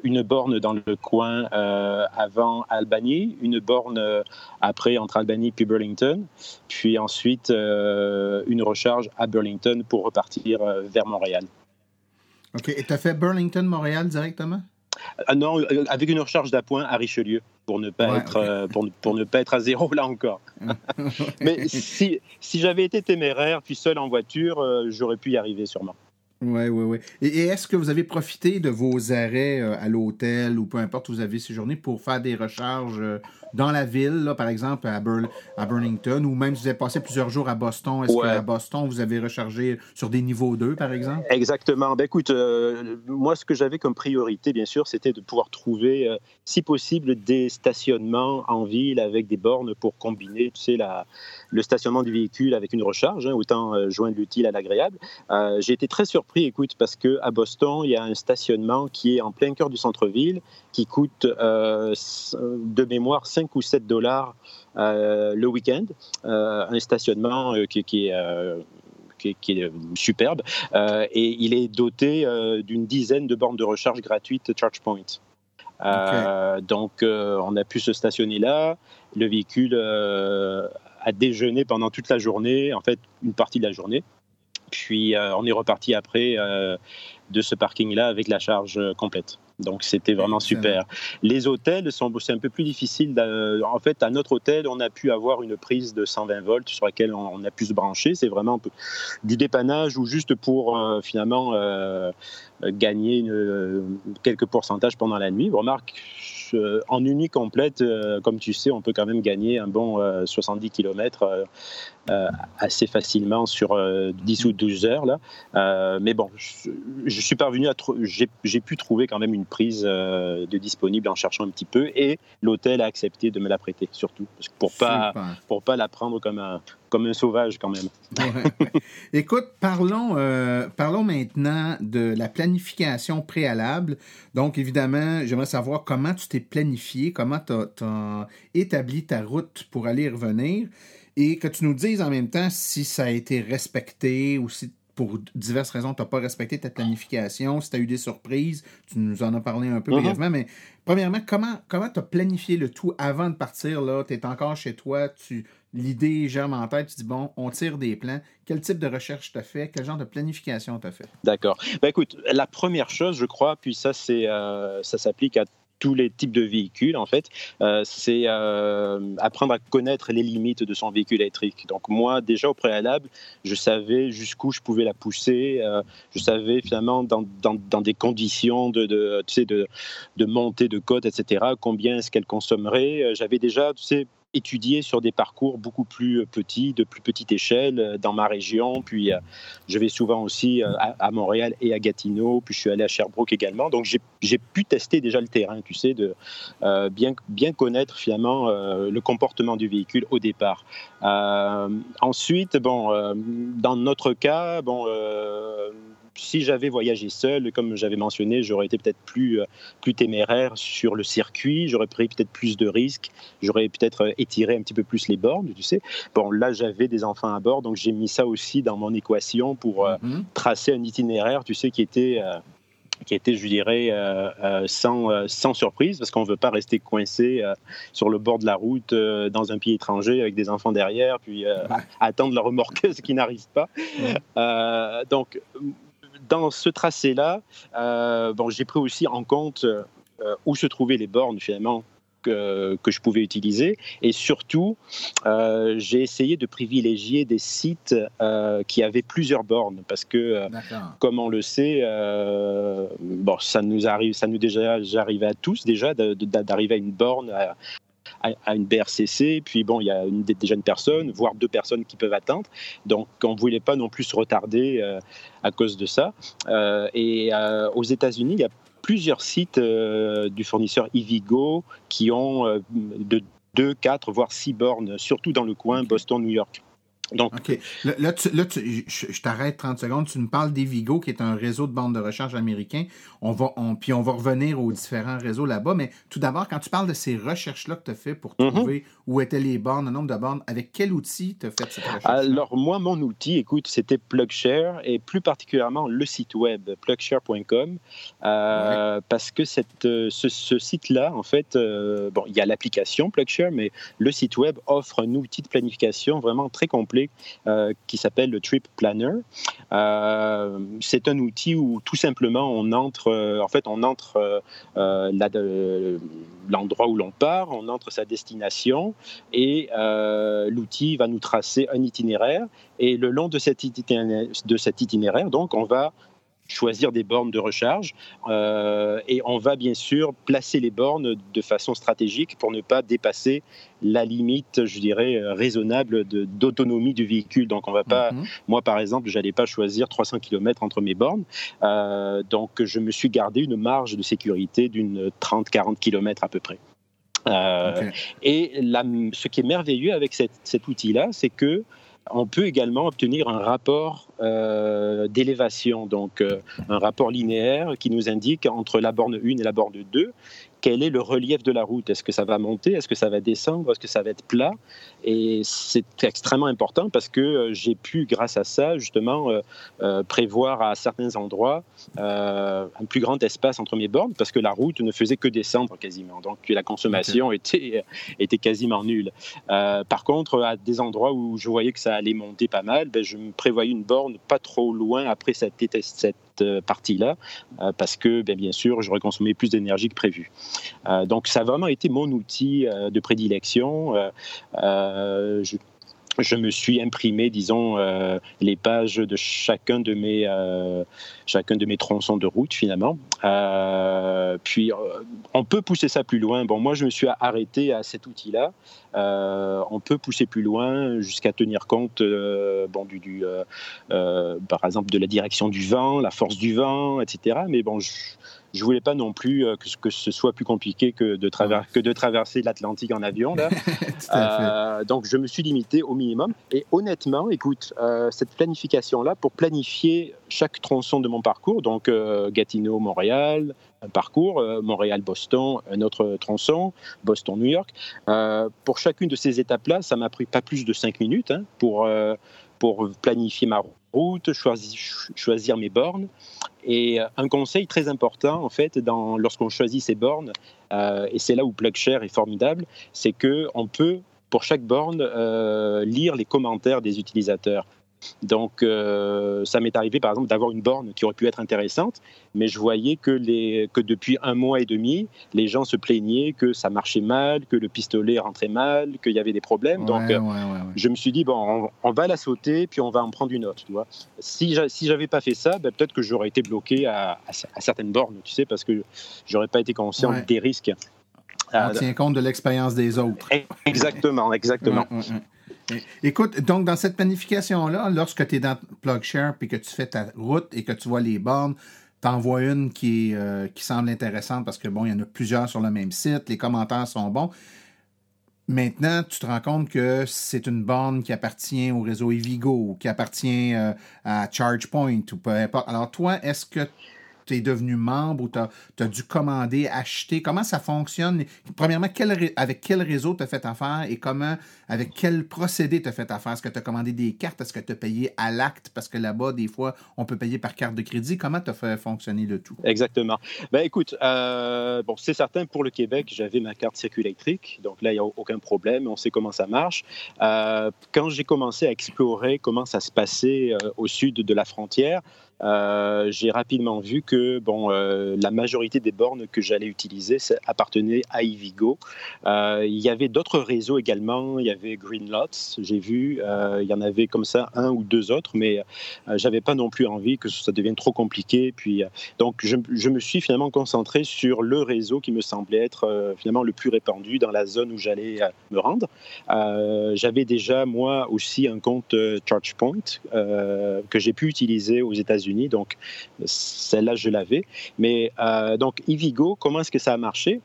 une borne dans le coin euh, avant Albany, une borne euh, après entre Albany puis Burlington, puis ensuite une recharge à Burlington pour repartir vers Montréal. OK. Et tu as fait Burlington-Montréal directement? Ah non, avec une recharge d'appoint à Richelieu pour ne pas être pour, pour, ne pas être à zéro là encore. Mais si, si j'avais été téméraire puis seul en voiture, j'aurais pu y arriver sûrement. Oui, oui, oui. Et, est-ce que vous avez profité de vos arrêts euh, à l'hôtel ou peu importe où vous avez séjourné pour faire des recharges euh, dans la ville, là, par exemple à, à Burlington, ou même si vous avez passé plusieurs jours à Boston, est-ce qu'à Boston, vous avez rechargé sur des niveaux 2, par exemple? Exactement. Ben, écoute, euh, moi, ce que j'avais comme priorité, bien sûr, c'était de pouvoir trouver, si possible, des stationnements en ville avec des bornes pour combiner, tu sais, la, le stationnement du véhicule avec une recharge, hein, autant joindre l'utile à l'agréable. J'ai été très surpris écoute, parce que à Boston, il y a un stationnement qui est en plein cœur du centre-ville, qui coûte euh, de mémoire 5 ou 7 dollars euh, le week-end. Euh, un stationnement qui, qui est qui est, superbe. et il est doté d'une dizaine de bornes de recharge gratuites ChargePoint. donc, on a pu se stationner là. Le véhicule a déjeuné pendant toute la journée, en fait, une partie de la journée. Puis euh, on est reparti après euh, de ce parking-là avec la charge euh, complète. Donc c'était vraiment super. Les hôtels sont c'est un peu plus difficile. En fait, à notre hôtel, on a pu avoir une prise de 120 volts sur laquelle on a pu se brancher. C'est vraiment du dépannage ou juste pour finalement gagner quelques pourcentages pendant la nuit. Remarque, en nuit complète, comme tu sais, on peut quand même gagner un bon 70 km euh, assez facilement sur 10 euh, ou 12 heures. Là. Euh, mais bon, je, suis parvenu à. J'ai pu trouver quand même une prise de disponible en cherchant un petit peu et l'hôtel a accepté de me la prêter, surtout, pour pas, pour pas la prendre comme un, comme un sauvage quand même. Écoute, parlons, parlons maintenant de la planification préalable. Donc, évidemment, j'aimerais savoir comment tu t'es planifié, comment tu as, établi ta route pour aller y revenir et que tu nous dises en même temps si ça a été respecté ou si pour diverses raisons, tu n'as pas respecté ta planification, si tu as eu des surprises, tu nous en as parlé un peu uh-huh. brièvement, mais premièrement, comment comment tu as planifié le tout avant de partir? Tu es encore chez toi, tu l'idée germe en tête, tu dis bon, on tire des plans. Quel type de recherche tu as fait? Quel genre de planification tu as fait? D'accord. Ben écoute, la première chose, je crois, puis ça, c'est euh, ça s'applique à tous les types de véhicules, en fait, euh, c'est euh, apprendre à connaître les limites de son véhicule électrique. Donc moi, déjà au préalable, je savais jusqu'où je pouvais la pousser. Euh, je savais finalement dans, dans, dans des conditions de, de, tu sais, de, de montée de code, etc., combien est-ce qu'elle consommerait. J'avais déjà, tu sais, étudié sur des parcours beaucoup plus euh, petits, de plus petite échelle euh, dans ma région. Puis euh, je vais souvent aussi à, Montréal et à Gatineau. Puis je suis allé à Sherbrooke également. Donc j'ai pu tester déjà le terrain, tu sais, de bien, bien connaître finalement le comportement du véhicule au départ. ensuite, bon, dans notre cas, bon si j'avais voyagé seul, comme j'avais mentionné, j'aurais été peut-être plus, euh, plus téméraire sur le circuit, j'aurais pris peut-être plus de risques, j'aurais peut-être euh, étiré un petit peu plus les bornes, tu sais. Bon, là, j'avais des enfants à bord, donc j'ai mis ça aussi dans mon équation pour euh, mm-hmm. tracer un itinéraire, tu sais, qui était qui était, je dirais, sans, sans surprise, parce qu'on ne veut pas rester coincé sur le bord de la route dans un pays étranger avec des enfants derrière, puis attendre la remorqueuse qui n'arrive pas. donc, dans ce tracé-là, bon, j'ai pris aussi en compte où se trouvaient les bornes finalement que, je pouvais utiliser. Et surtout, euh, j'ai essayé de privilégier des sites euh, qui avaient plusieurs bornes parce que, euh, comme on le sait, bon, ça nous arrive, ça nous déjà arrivé à tous déjà d'arriver à une borne. À, une BRCC, puis bon, il y a déjà une personne, voire deux personnes qui peuvent attendre. Donc, on ne voulait pas non plus se retarder à cause de ça. et aux États-Unis, il y a plusieurs sites euh, du fournisseur Ivigo qui ont euh, de 2, 4, voire 6 bornes, surtout dans le coin Boston-New York. Donc, OK. Là, je, t'arrête 30 secondes. Tu nous parles d'Evigo, qui est un réseau de bandes de recharge américain. On va, on, puis on va revenir aux différents réseaux là-bas. Mais tout d'abord, quand tu parles de ces recherches-là que tu as fait pour mhm. trouver où étaient les bornes, le nombre de bornes, avec quel outil tu as fait cette recherche Alors, moi, mon outil, écoute, c'était PlugShare et plus particulièrement le site web plugshare.com euh, parce que cette, euh, ce, site-là, en fait, euh, bon, il y a l'application PlugShare, mais le site web offre un outil de planification vraiment très complet euh, qui s'appelle le Trip Planner. Euh, c'est un outil où tout simplement on entre, euh, en fait, on entre l'endroit où l'on part, on entre sa destination et l'outil va nous tracer un itinéraire. Et le long de cet itinéraire, de cet itinéraire donc, on va choisir des bornes de recharge euh, et on va bien sûr placer les bornes de façon stratégique pour ne pas dépasser la limite, je dirais, euh, raisonnable d'autonomie du véhicule. Donc on va pas, mhm. moi par exemple, j'allais pas choisir 300 km entre mes bornes, euh, donc je me suis gardé une marge de sécurité d'une 30-40 km à peu près. Et ce qui est merveilleux avec cet outil-là, c'est que on peut également obtenir un rapport euh, d'élévation, donc euh, un rapport linéaire qui nous indique entre la borne 1 et la borne 2 quel est le relief de la route? Est-ce que ça va monter? Est-ce que ça va descendre? Est-ce que ça va être plat? Et c'est extrêmement important parce que euh, j'ai pu, grâce à ça, justement, euh, euh, prévoir à certains endroits un plus grand espace entre mes bornes parce que la route ne faisait que descendre quasiment. Donc la consommation était, était quasiment nulle. par contre, à des endroits où je voyais que ça allait monter pas mal, ben, je me prévoyais une borne pas trop loin après cette, cette partie-là, euh, parce que, bien, bien sûr, j'aurais consommé plus d'énergie que prévu. Euh, donc, ça a vraiment été mon outil de prédilection. Je, je me suis imprimé, disons, euh, les pages de chacun de mes, euh, chacun de mes tronçons de route, finalement. Euh, puis, on peut pousser ça plus loin. Bon, moi, je me suis arrêté à cet outil-là. on peut pousser plus loin jusqu'à tenir compte, bon, du par exemple, de la direction du vent, la force du vent, etc. Mais bon, je, je voulais pas non plus euh, que, que ce soit plus compliqué que de, que de traverser l'Atlantique en avion. Là. euh, donc, je me suis limité au minimum. Et honnêtement, écoute, euh, cette planification-là, pour planifier chaque tronçon de mon parcours, donc euh, Gatineau-Montréal, un parcours, Montréal-Boston, un autre tronçon, Boston-New York, pour chacune de ces étapes-là, ça m'a pris pas plus de cinq minutes hein, pour, pour planifier ma route, choisir, mes bornes. Et euh, un conseil très important, en fait, lorsqu'on choisit ces bornes, euh, et c'est là où PlugShare est formidable, c'est qu'on peut, pour chaque borne, euh, lire les commentaires des utilisateurs. Donc, euh, ça m'est arrivé, par exemple, d'avoir une borne qui aurait pu être intéressante, mais je voyais que, les, que depuis un mois et demi, les gens se plaignaient que ça marchait mal, que le pistolet rentrait mal, qu'il y avait des problèmes. Donc, euh, je me suis dit, bon, on, va la sauter, puis on va en prendre une autre. Tu vois. Si, si j'avais pas fait ça, ben, peut-être que j'aurais été bloqué à, certaines bornes, tu sais, parce que j'aurais pas été conscient des risques. On tient compte de l'expérience des autres. Exactement, exactement. Écoute, donc dans cette planification-là, lorsque tu es dans PlugShare puis que tu fais ta route et que tu vois les bornes, tu envoies une qui, euh, qui semble intéressante parce que bon, il y en a plusieurs sur le même site, les commentaires sont bons. Maintenant, tu te rends compte que c'est une borne qui appartient au réseau Evigo, qui appartient euh, à ChargePoint ou peu importe. Alors toi, est-ce que tu es devenu membre ou tu as, dû commander, acheter? Comment ça fonctionne? Premièrement, avec quel réseau tu as fait affaire et comment, avec quel procédé tu as fait affaire? Est-ce que tu as commandé des cartes? Est-ce que tu as payé à l'acte? Parce que là-bas, des fois, on peut payer par carte de crédit. Comment tu as fait fonctionner le tout? Exactement. Ben, écoute, euh, bon, c'est certain, pour le Québec, j'avais ma carte circuit électrique. Donc là, il n'y a aucun problème. On sait comment ça marche. Euh, quand j'ai commencé à explorer comment ça se passait euh, au sud de la frontière, euh, j'ai rapidement vu que bon, euh, la majorité des bornes que j'allais utiliser appartenaient à Ivigo. Euh, il y avait d'autres réseaux également. Il y avait Greenlots, j'ai vu. il y en avait comme ça un ou deux autres, mais j'avais pas non plus envie que ça devienne trop compliqué. Puis, donc, je, je, me suis finalement concentré sur le réseau qui me semblait être finalement le plus répandu dans la zone où j'allais me rendre. j'avais déjà moi aussi un compte ChargePoint que j'ai pu utiliser aux États-Unis donc celle-là, je l'avais. Mais euh, donc, Ivigo, comment est-ce que ça a marché?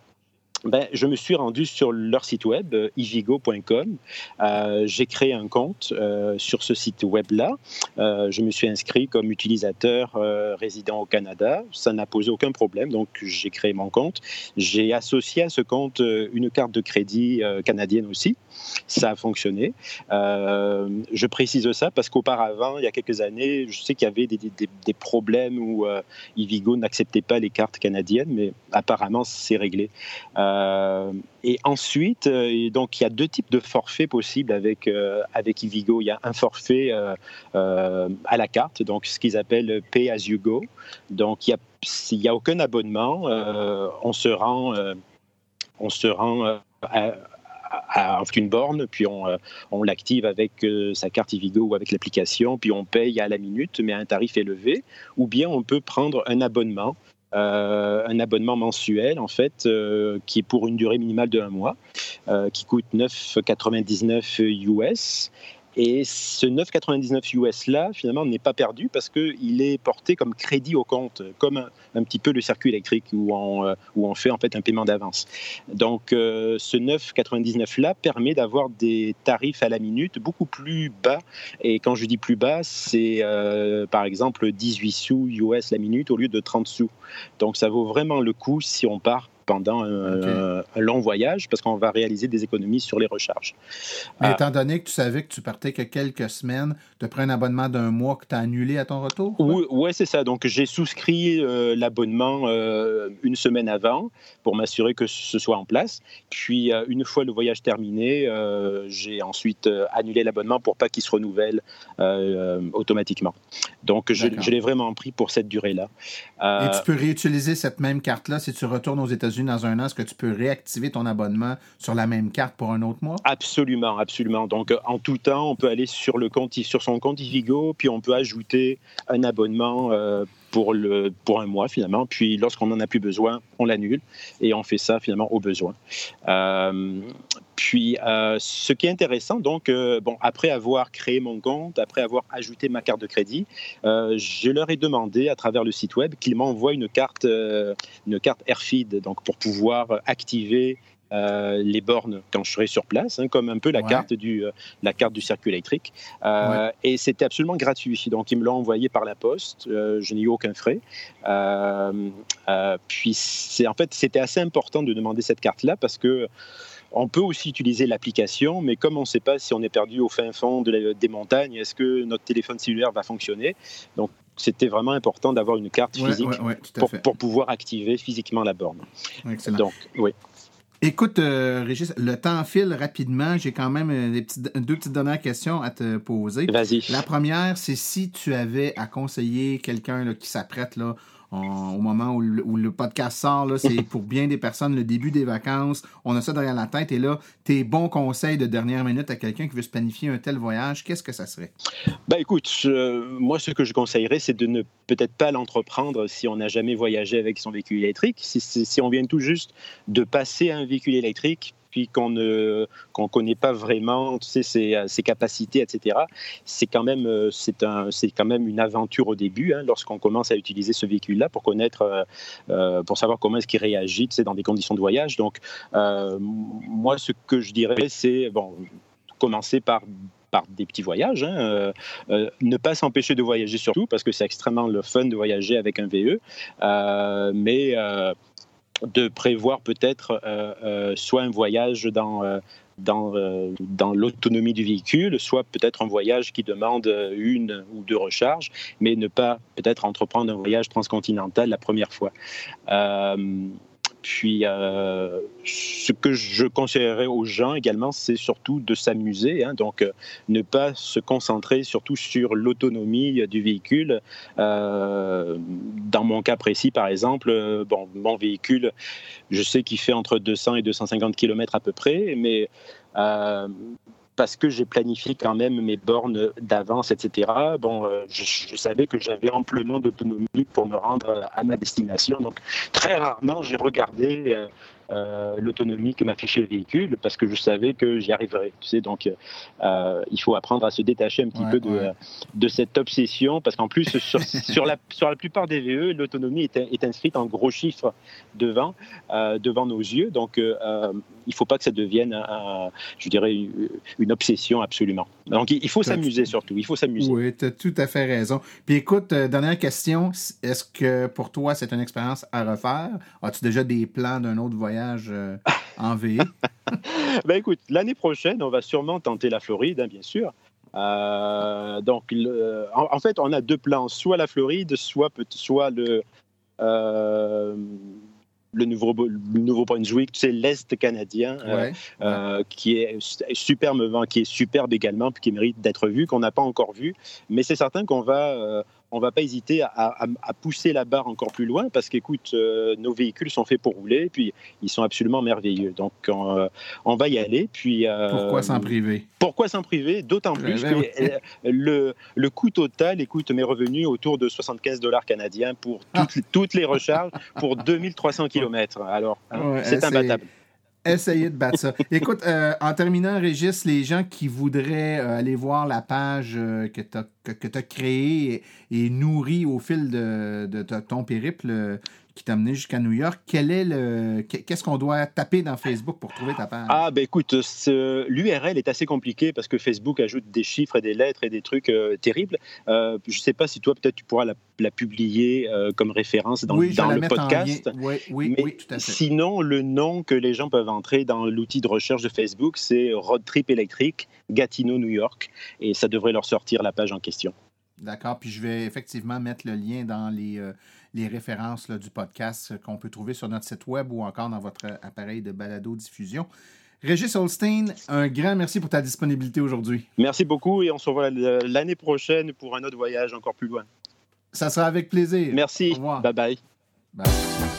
Ben, je me suis rendu sur leur site web, euh, ivigo.com. Euh, j'ai créé un compte euh, sur ce site web-là. je me suis inscrit comme utilisateur résident au Canada. Ça n'a posé aucun problème, donc j'ai créé mon compte. J'ai associé à ce compte une carte de crédit canadienne aussi. Ça a fonctionné. je précise ça parce qu'auparavant, il y a quelques années, je sais qu'il y avait des, problèmes où Ivigo n'acceptait pas les cartes canadiennes, mais apparemment, c'est réglé. Et ensuite, euh, donc il y a deux types de forfaits possibles avec euh, avec Ivigo. Il y a un forfait à la carte, donc ce qu'ils appellent Pay as you go. Donc il n'y a, a aucun abonnement. on se rend on se rend à, une borne, puis on l'active avec sa carte Ivigo ou avec l'application, puis on paye à la minute, mais à un tarif élevé, ou bien on peut prendre un abonnement euh, un abonnement mensuel en fait euh, qui est pour une durée minimale de un mois, euh, qui coûte 9,99 US et ce 9,99 US là, finalement, n'est pas perdu parce qu'il est porté comme crédit au compte, comme un, petit peu le circuit électrique où on, euh, où on fait en fait un paiement d'avance. Donc, euh, ce 9,99 là permet d'avoir des tarifs à la minute beaucoup plus bas. Et quand je dis plus bas, c'est euh, par exemple 18 sous US la minute au lieu de 30 sous. Donc, ça vaut vraiment le coup si on part pendant un, long voyage parce qu'on va réaliser des économies sur les recharges. Mais ah. étant donné que tu savais que tu partais que quelques semaines, tu as pris un abonnement d'un mois que tu as annulé à ton retour? Oui, ouais, c'est ça. Donc, j'ai souscrit euh, l'abonnement euh, une semaine avant pour m'assurer que ce soit en place. Puis, euh, une fois le voyage terminé, j'ai ensuite annulé l'abonnement pour pas qu'il se renouvelle automatiquement. Donc, je, je l'ai vraiment pris pour cette durée-là. Et tu peux réutiliser cette même carte-là si tu retournes aux États-Unis dans un an, est-ce que tu peux réactiver ton abonnement sur la même carte pour un autre mois? Absolument, absolument. Donc, euh, en tout temps, on peut aller sur, le compte, sur son compte Ivigo, puis on peut ajouter un abonnement euh, pour, le, pour un mois finalement. Puis lorsqu'on n'en a plus besoin, on l'annule et on fait ça finalement au besoin. Euh, puis ce qui est intéressant, donc, bon, après avoir créé mon compte, après avoir ajouté ma carte de crédit, je leur ai demandé à travers le site web qu'ils m'envoient une carte, une carte AirFeed, donc pour pouvoir activer euh, les bornes quand je serai sur place, hein, comme un peu la, carte du, euh, la carte du circuit électrique. Euh, et c'était absolument gratuit. Donc, ils me l'ont envoyé par la poste. je n'ai eu aucun frais. puis, c'est, en fait, c'était assez important de demander cette carte-là parce que on peut aussi utiliser l'application, mais comme on ne sait pas si on est perdu au fin fond des montagnes, est-ce que notre téléphone cellulaire va fonctionner? Donc, c'était vraiment important d'avoir une carte physique pour, pouvoir activer physiquement la borne. Excellent. Donc, oui. Écoute, euh, Régis, le temps file rapidement. J'ai quand même euh, des petites, deux petites dernières questions à te poser. Vas-y. La première, c'est si tu avais à conseiller quelqu'un qui s'apprête là, au moment où le, podcast sort, c'est pour bien des personnes le début des vacances. On a ça derrière la tête. Et là, tes bons conseils de dernière minute à quelqu'un qui veut se planifier un tel voyage, qu'est-ce que ça serait? Ben écoute, moi, ce que je conseillerais, c'est de ne peut-être pas l'entreprendre si on n'a jamais voyagé avec son véhicule électrique. Si, si on vient tout juste de passer un véhicule électrique, puis qu'on ne connaît pas vraiment tu sais, ses, capacités, etc. C'est quand même euh, un quand même une aventure au début hein, lorsqu'on commence à utiliser ce véhicule-là pour connaître euh, euh, pour savoir comment est-ce qu'il réagit tu dans des conditions de voyage. Donc moi ce que je dirais c'est bon commencer par par des petits voyages. Hein, ne pas s'empêcher de voyager surtout, parce que c'est extrêmement le fun de voyager avec un VE. mais de prévoir peut-être soit un voyage dans dans, dans l'autonomie du véhicule, soit peut-être un voyage qui demande une ou deux recharges, mais ne pas peut-être entreprendre un voyage transcontinental la première fois. Puis, euh, ce que je conseillerais aux gens également, c'est surtout de s'amuser. Hein. donc, euh, ne pas se concentrer surtout sur l'autonomie du véhicule. Euh, dans mon cas précis, par exemple, bon, mon véhicule, je sais qu'il fait entre 200 et 250 km à peu près, mais parce que j'ai planifié quand même mes bornes d'avance, etc. Bon, euh, je, savais que j'avais amplement d'autonomie pour me rendre à ma destination. Donc, très rarement, j'ai regardé euh, l'autonomie que m'affichait le véhicule parce que je savais que j'y arriverais. Tu sais, donc euh, il faut apprendre à se détacher un petit peu de, de, cette obsession parce qu'en plus sur, sur, la, sur la plupart des VE, l'autonomie est, est, inscrite en gros chiffres devant, euh, devant nos yeux. Donc il ne faut pas que ça devienne, je dirais, une obsession absolument. Donc il faut s'amuser surtout. Il faut s'amuser. Oui, tu as tout à fait raison. Puis écoute, dernière question. Est-ce que pour toi c'est une expérience à refaire? As-tu déjà des plans d'un autre voyage? Euh, en V. ben écoute, l'année prochaine, on va sûrement tenter la Floride, hein, bien sûr. Euh, donc, en, fait, on a deux plans, soit la Floride, soit, soit le, euh, le Nouveau-Brunswick, sais, l'Est canadien, qui est superbe, qui est superbe également, puis qui mérite d'être vu, qu'on n'a pas encore vu. Mais c'est certain qu'on va on va pas hésiter à, pousser la barre encore plus loin parce qu'écoute, euh, nos véhicules sont faits pour rouler, puis ils sont absolument merveilleux. Donc, on, euh, va y aller. Puis, euh, pourquoi s'en priver? Pourquoi s'en priver? D'autant plus ben que le, le, coût total, écoute, mes revenus autour de 75 dollars canadiens pour toutes, ah. toutes les recharges pour 2300 km. Alors, c'est imbattable. Essayez de battre ça. Écoute, euh, en terminant, Régis, les gens qui voudraient euh, aller voir la page euh, que tu as, créée et, nourrie au fil de, ton périple, qui t'a amené jusqu'à New York. Quel est le, qu'est-ce qu'on doit taper dans Facebook pour trouver ta page? Ah, ben écoute, l'URL est assez compliqué parce que Facebook ajoute des chiffres et des lettres et des trucs euh, terribles. Euh, je ne sais pas si toi, peut-être, tu pourras la, publier euh, comme référence dans, dans le podcast. Oui, oui, oui, tout à fait. Sinon, le nom que les gens peuvent entrer dans l'outil de recherche de Facebook, c'est Road Trip électrique Gatineau, New York. Et ça devrait leur sortir la page en question. D'accord. Puis je vais effectivement mettre le lien dans les les références du podcast qu'on peut trouver sur notre site web ou encore dans votre appareil de balado-diffusion. Régis Holstein, un grand merci pour ta disponibilité aujourd'hui. Merci beaucoup et on se revoit l'année prochaine pour un autre voyage encore plus loin. Ça sera avec plaisir. Merci. Au revoir. Bye bye. bye.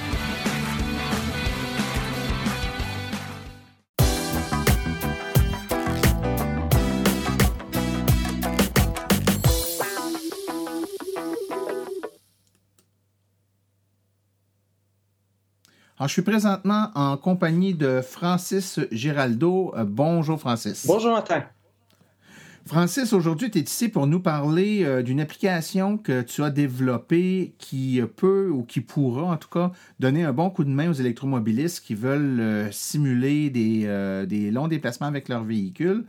Je suis présentement en compagnie de Francis Giraldo. Euh, bonjour, Francis. Bonjour, Martin. Francis, aujourd'hui, tu es ici pour nous parler euh, d'une application que tu as développée qui peut ou qui pourra, en tout cas, donner un bon coup de main aux électromobilistes qui veulent euh, simuler des, des, longs déplacements avec leur véhicule.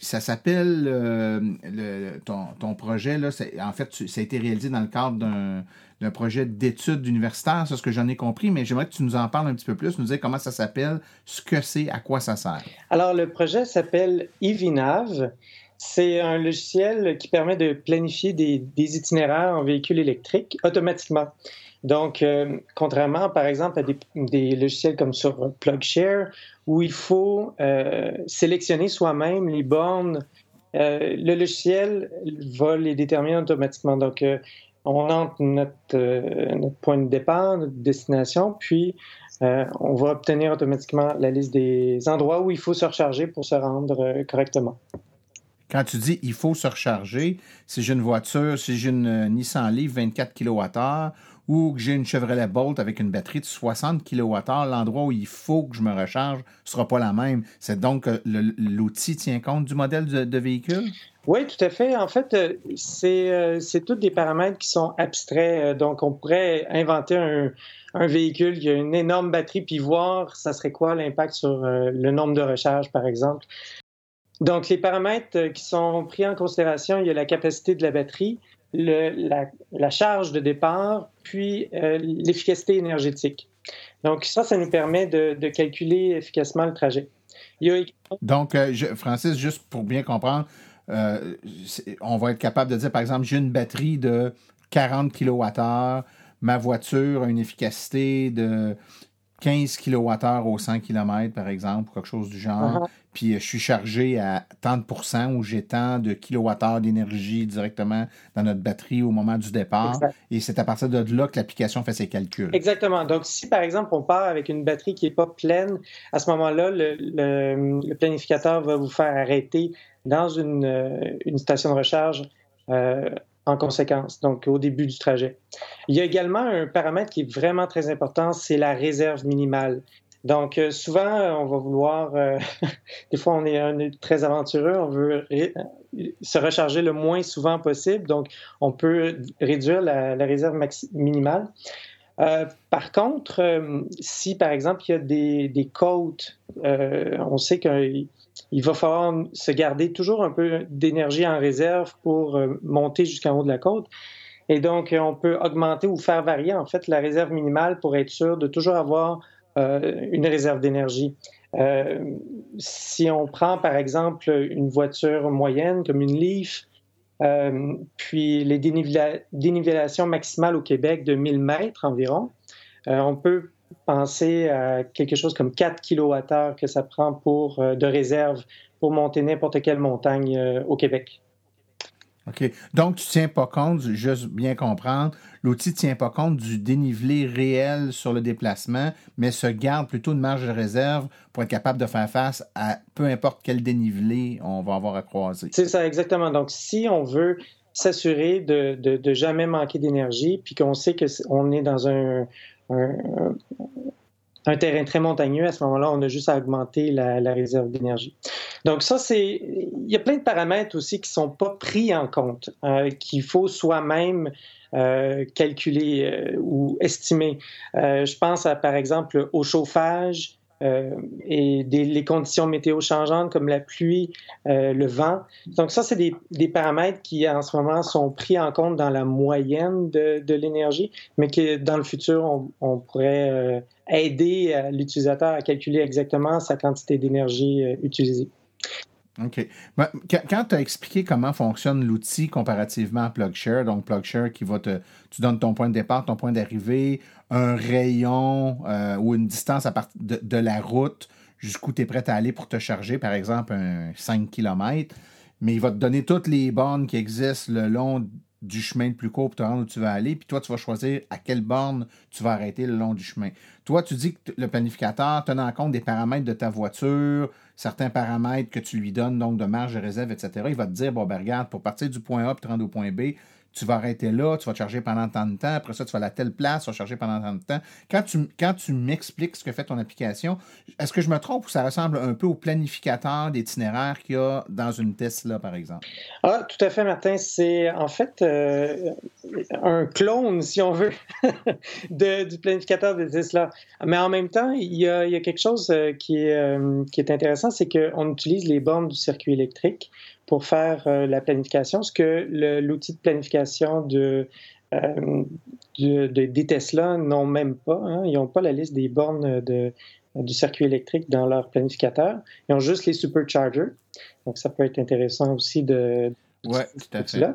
ça s'appelle le, ton, ton, projet, là, en fait, ça a été réalisé dans le cadre d'un projet d'études universitaires, c'est ce que j'en ai compris, mais j'aimerais que tu nous en parles un petit peu plus, nous dire comment ça s'appelle, ce que c'est, à quoi ça sert. Alors, le projet s'appelle EVNAV. C'est un logiciel qui permet de planifier des, itinéraires en véhicule électrique automatiquement. Donc, euh, contrairement, par exemple, à des, logiciels comme sur PlugShare, où il faut euh, sélectionner soi-même les bornes, euh, le logiciel va les déterminer automatiquement. Donc, on entre euh, notre, point de départ, notre destination, puis euh, on va obtenir automatiquement la liste des endroits où il faut se recharger pour se rendre euh, correctement. Quand tu dis il faut se recharger, si j'ai une voiture, si j'ai une Nissan Leaf 24 kWh ou que j'ai une Chevrolet Bolt avec une batterie de 60 kWh, l'endroit où il faut que je me recharge ne sera pas la même. C'est donc que l'outil tient compte du modèle de véhicule? Oui, tout à fait. En fait, euh, euh, c'est tous des paramètres qui sont abstraits. Euh, donc, on pourrait inventer un, véhicule qui a une énorme batterie, puis voir ça serait quoi l'impact sur le nombre de recharges, par exemple. Donc, les paramètres qui sont pris en considération, il y a la capacité de la batterie, la, charge de départ, puis l'efficacité énergétique. Donc, ça, ça nous permet de, calculer efficacement le trajet. Donc, Francis, juste pour bien comprendre, euh, on va être capable de dire, par exemple, j'ai une batterie de 40 kWh, ma voiture a une efficacité de 15 kWh au 100 km, par exemple, ou quelque chose du genre. Puis euh, je suis chargé à tant de ou j'ai tant de kWh d'énergie directement dans notre batterie au moment du départ. Et c'est à partir de là que l'application fait ses calculs. Exactement. Donc, si par exemple on part avec une batterie qui n'est pas pleine, à ce moment-là, le, planificateur va vous faire arrêter dans une, euh, une station de recharge euh, en conséquence, donc au début du trajet. Il y a également un paramètre qui est vraiment très important, c'est la réserve minimale. Donc, euh, souvent, on va vouloir, des fois, on est, très aventureux, on veut se recharger le moins souvent possible, donc on peut réduire la, réserve minimale. par contre, si par exemple il y a des, des côtes, on sait qu'il il va falloir se garder toujours un peu d'énergie en réserve pour euh, monter jusqu'en haut de la côte. Et donc, on peut augmenter ou faire varier en fait la réserve minimale pour être sûr de toujours avoir euh, une réserve d'énergie. Euh, si on prend par exemple une voiture moyenne comme une Leaf, puis les dénivellations maximales au Québec de 1000 mètres environ, on peut penser à quelque chose comme 4 kWh que ça prend pour, euh, de réserve pour monter n'importe quelle montagne euh, au Québec. Donc, tu ne tiens pas compte, juste bien comprendre, l'outil ne tient pas compte du dénivelé réel sur le déplacement, mais se garde plutôt une marge de réserve pour être capable de faire face à peu importe quel dénivelé on va avoir à croiser. C'est ça, exactement. Donc, si on veut s'assurer de, de, jamais manquer d'énergie, puis qu'on sait qu'on est dans un, terrain très montagneux, à ce moment-là, on a juste à augmenter la, réserve d'énergie. Donc ça, c'est... Il y a plein de paramètres aussi qui sont pas pris en compte, euh, qu'il faut soi-même euh, calculer euh, ou estimer. je pense à, par exemple, au chauffage, euh, et les conditions météo changeantes comme la pluie, euh, le vent. Donc ça, c'est des, paramètres qui en ce moment sont pris en compte dans la moyenne de, l'énergie, mais que dans le futur, on, on pourrait euh, aider l'utilisateur à calculer exactement sa quantité d'énergie utilisée. OK. Ben, quand tu as expliqué comment fonctionne l'outil comparativement à PlugShare, donc PlugShare qui va te. Tu donnes ton point de départ, ton point d'arrivée, un rayon euh, ou une distance à partir de, la route jusqu'où tu es prêt à aller pour te charger, par exemple, un 5 km, mais il va te donner toutes les bornes qui existent le long du chemin le plus court pour te rendre où tu vas aller, puis toi, tu vas choisir à quelle borne tu vas arrêter le long du chemin. Toi, tu dis que le planificateur, tenant compte des paramètres de ta voiture, certains paramètres que tu lui donnes, donc de marge de réserve, etc., il va te dire, bon, ben regarde, pour partir du point A et te rendre au point B, tu vas arrêter là, tu vas charger pendant tant de temps, après ça, tu vas à telle place, tu vas charger pendant tant de temps. Quand tu, m'expliques ce que fait ton application, est-ce que je me trompe ou ça ressemble un peu au planificateur d'itinéraire qu'il y a dans une Tesla, par exemple? Ah, tout à fait, Martin. C'est en fait euh, un clone, si on veut, du planificateur de Tesla. Mais en même temps, il y a, quelque chose euh, qui euh, qui est intéressant, c'est qu'on utilise les bornes du circuit électrique pour faire la planification, ce que l'outil de planification de, des Tesla n'ont même pas. Hein. Ils n'ont pas la liste des bornes de, du circuit électrique dans leur planificateur. Ils ont juste les superchargers. Donc, ça peut être intéressant aussi de. Oui, tout à fait.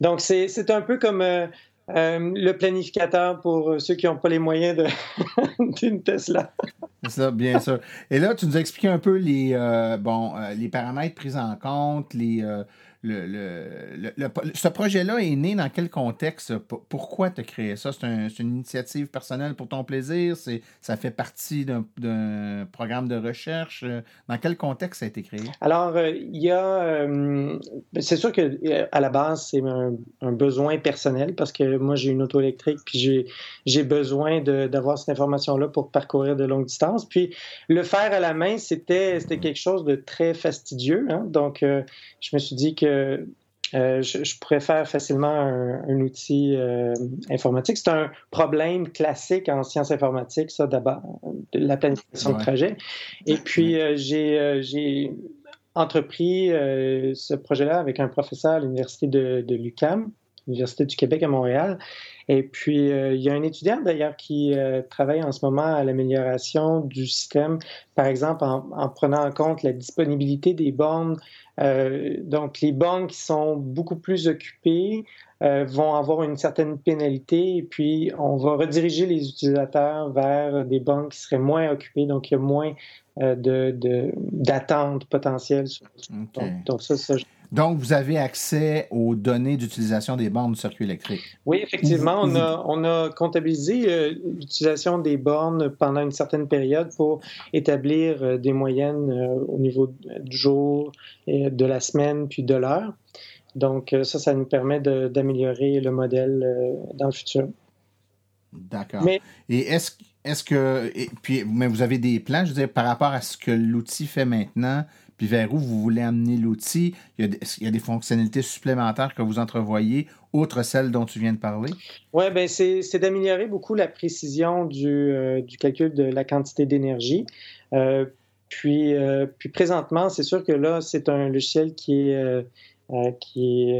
Donc, c'est un peu comme euh, euh, le planificateur pour ceux qui n'ont pas les moyens d'une Tesla. Ça, bien sûr. Et là, tu nous as expliqué un peu les, euh, bon, les paramètres pris en compte, les ce projet-là est né dans quel contexte? Pourquoi as créé ça? C'est une initiative personnelle pour ton plaisir? Ça fait partie d'un programme de recherche? Dans quel contexte ça a été créé? Alors, euh, il y a. Euh, c'est sûr que euh, la base, c'est un, besoin personnel parce que moi, j'ai une auto électrique puis j'ai besoin d'avoir cette information-là pour parcourir de longues distances. Puis le faire à la main, c'était quelque chose de très fastidieux. Hein. Donc, je me suis dit que euh, je, pourrais faire facilement un, outil euh, informatique. C'est un problème classique en sciences informatiques, ça d'abord, la planification de trajet. Et puis, euh, j'ai entrepris ce projet-là avec un professeur à l'Université de, de l'UCAM, l'Université du Québec à Montréal. Et puis, il y a un étudiant d'ailleurs qui travaille en ce moment à l'amélioration du système, par exemple en, en, prenant en compte la disponibilité des bornes euh, donc, les banques qui sont beaucoup plus occupées euh, vont avoir une certaine pénalité et puis on va rediriger les utilisateurs vers des banques qui seraient moins occupées, donc il y a moins euh, d'attente de, potentielle. Donc, ça, ça, donc, vous avez accès aux données d'utilisation des bornes du circuit électrique. Oui, effectivement. On a, on a comptabilisé euh, l'utilisation des bornes pendant une certaine période pour établir euh, des moyennes euh, au niveau du jour, de la semaine, puis de l'heure. Donc, ça, ça nous permet d'améliorer le modèle dans le futur. D'accord. Mais... Et est-ce est que. puis, mais vous avez des plans, je veux dire, par rapport à ce que l'outil fait maintenant, puis vers où vous voulez amener l'outil? Il, y a des fonctionnalités supplémentaires que vous entrevoyez, outre celles dont tu viens de parler? Oui, ben c'est d'améliorer beaucoup la précision du, euh, calcul de la quantité d'énergie. Euh, puis, euh, puis présentement, c'est sûr que là, c'est un logiciel qui est... qui,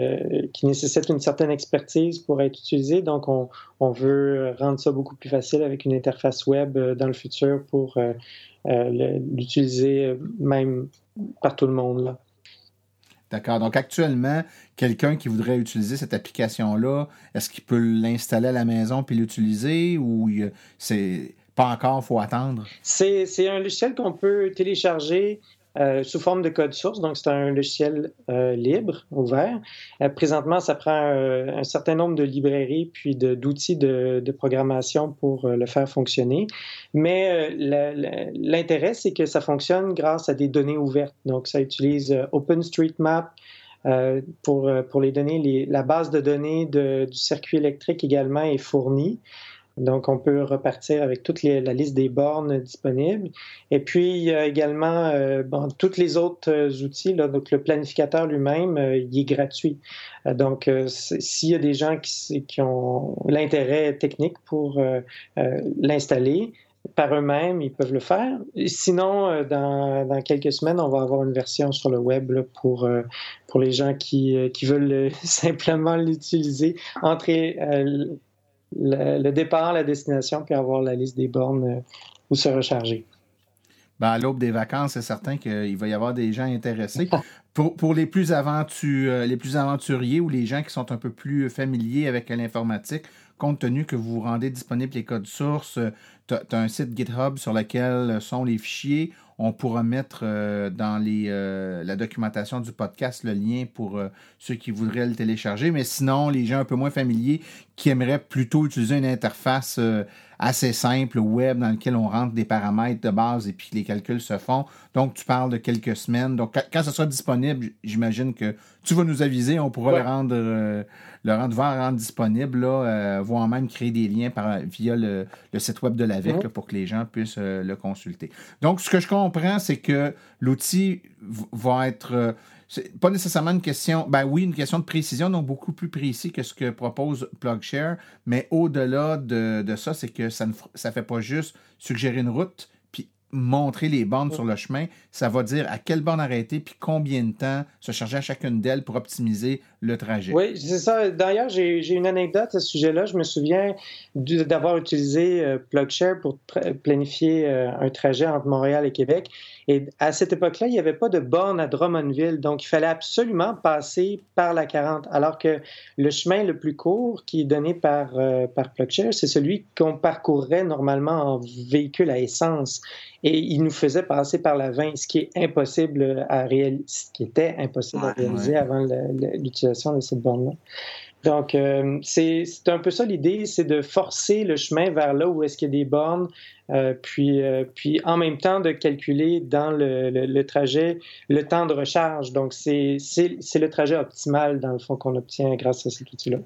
qui, nécessite une certaine expertise pour être utilisé. Donc, on, on, veut rendre ça beaucoup plus facile avec une interface web dans le futur pour l'utiliser même par tout le monde. Là. D'accord. Donc actuellement, quelqu'un qui voudrait utiliser cette application-là, est-ce qu'il peut l'installer à la maison puis l'utiliser ou c'est pas encore, il faut attendre? C'est un logiciel qu'on peut télécharger euh, sous forme de code source. Donc, c'est un logiciel euh, libre, ouvert. Euh, présentement, ça prend un certain nombre de librairies puis d'outils de, de, programmation pour le faire fonctionner. Mais l'intérêt, c'est que ça fonctionne grâce à des données ouvertes. Donc, ça utilise OpenStreetMap. pour, pour les données, la base de données du circuit électrique également est fournie. Donc, on peut repartir avec toute la liste des bornes disponibles. Et puis, il y a également euh, bon, tous les autres euh, outils. Là, donc, le planificateur lui-même, euh, il est gratuit. donc, s'il y a des gens qui, qui ont l'intérêt technique pour l'installer, par eux-mêmes, ils peuvent le faire. Sinon, dans, dans, quelques semaines, on va avoir une version sur le web là, pour, pour les gens qui, qui veulent simplement l'utiliser, entrer le, départ, la destination, puis avoir la liste des bornes euh, où se recharger. Ben, à l'aube des vacances, c'est certain qu'il va y avoir des gens intéressés. Pour, les, plus euh, les plus aventuriers ou les gens qui sont un peu plus familiers avec l'informatique, compte tenu que vous rendez disponible les codes sources, euh, tu as, un site GitHub sur lequel sont les fichiers. On pourra mettre euh, dans les, euh, la documentation du podcast le lien pour euh, ceux qui voudraient le télécharger. Mais sinon, les gens un peu moins familiers qui aimeraient plutôt utiliser une interface assez simple web dans lequel on rentre des paramètres de base et puis les calculs se font. Donc, tu parles de quelques semaines. Donc, quand, ce sera disponible, j'imagine que tu vas nous aviser. On pourra le rendre, euh, le rendre, rendre disponible, là, euh, voire même créer des liens par, via le, site web de l'AVEC pour que les gens puissent euh, le consulter. Donc, ce que je comprends, c'est que l'outil va être c'est pas nécessairement une question, ben oui, une question de précision, donc beaucoup plus précis que ce que propose PlugShare, mais au-delà de, de, ça, c'est que ça ne ça fait pas juste suggérer une route, montrer les bornes sur le chemin, ça va dire à quelle borne arrêter puis combien de temps se charger à chacune d'elles pour optimiser le trajet. Oui, c'est ça. D'ailleurs, j'ai une anecdote à ce sujet-là. Je me souviens d'avoir utilisé euh, PlugShare pour planifier euh, un trajet entre Montréal et Québec. Et à cette époque-là, il n'y avait pas de borne à Drummondville, donc il fallait absolument passer par la 40, alors que le chemin le plus court qui est donné par, euh, par PlugShare, c'est celui qu'on parcourrait normalement en véhicule à essence et il nous faisait passer par la 20, ce qui est impossible à réaliser, ce qui était impossible à réaliser avant l'utilisation de cette borne-là. Donc, euh, c'est un peu ça l'idée, c'est de forcer le chemin vers là où est-ce qu'il y a des bornes, euh, puis, euh, puis en même temps de calculer dans le, trajet le temps de recharge. Donc, c'est le trajet optimal, dans le fond, qu'on obtient grâce à cet outil-là.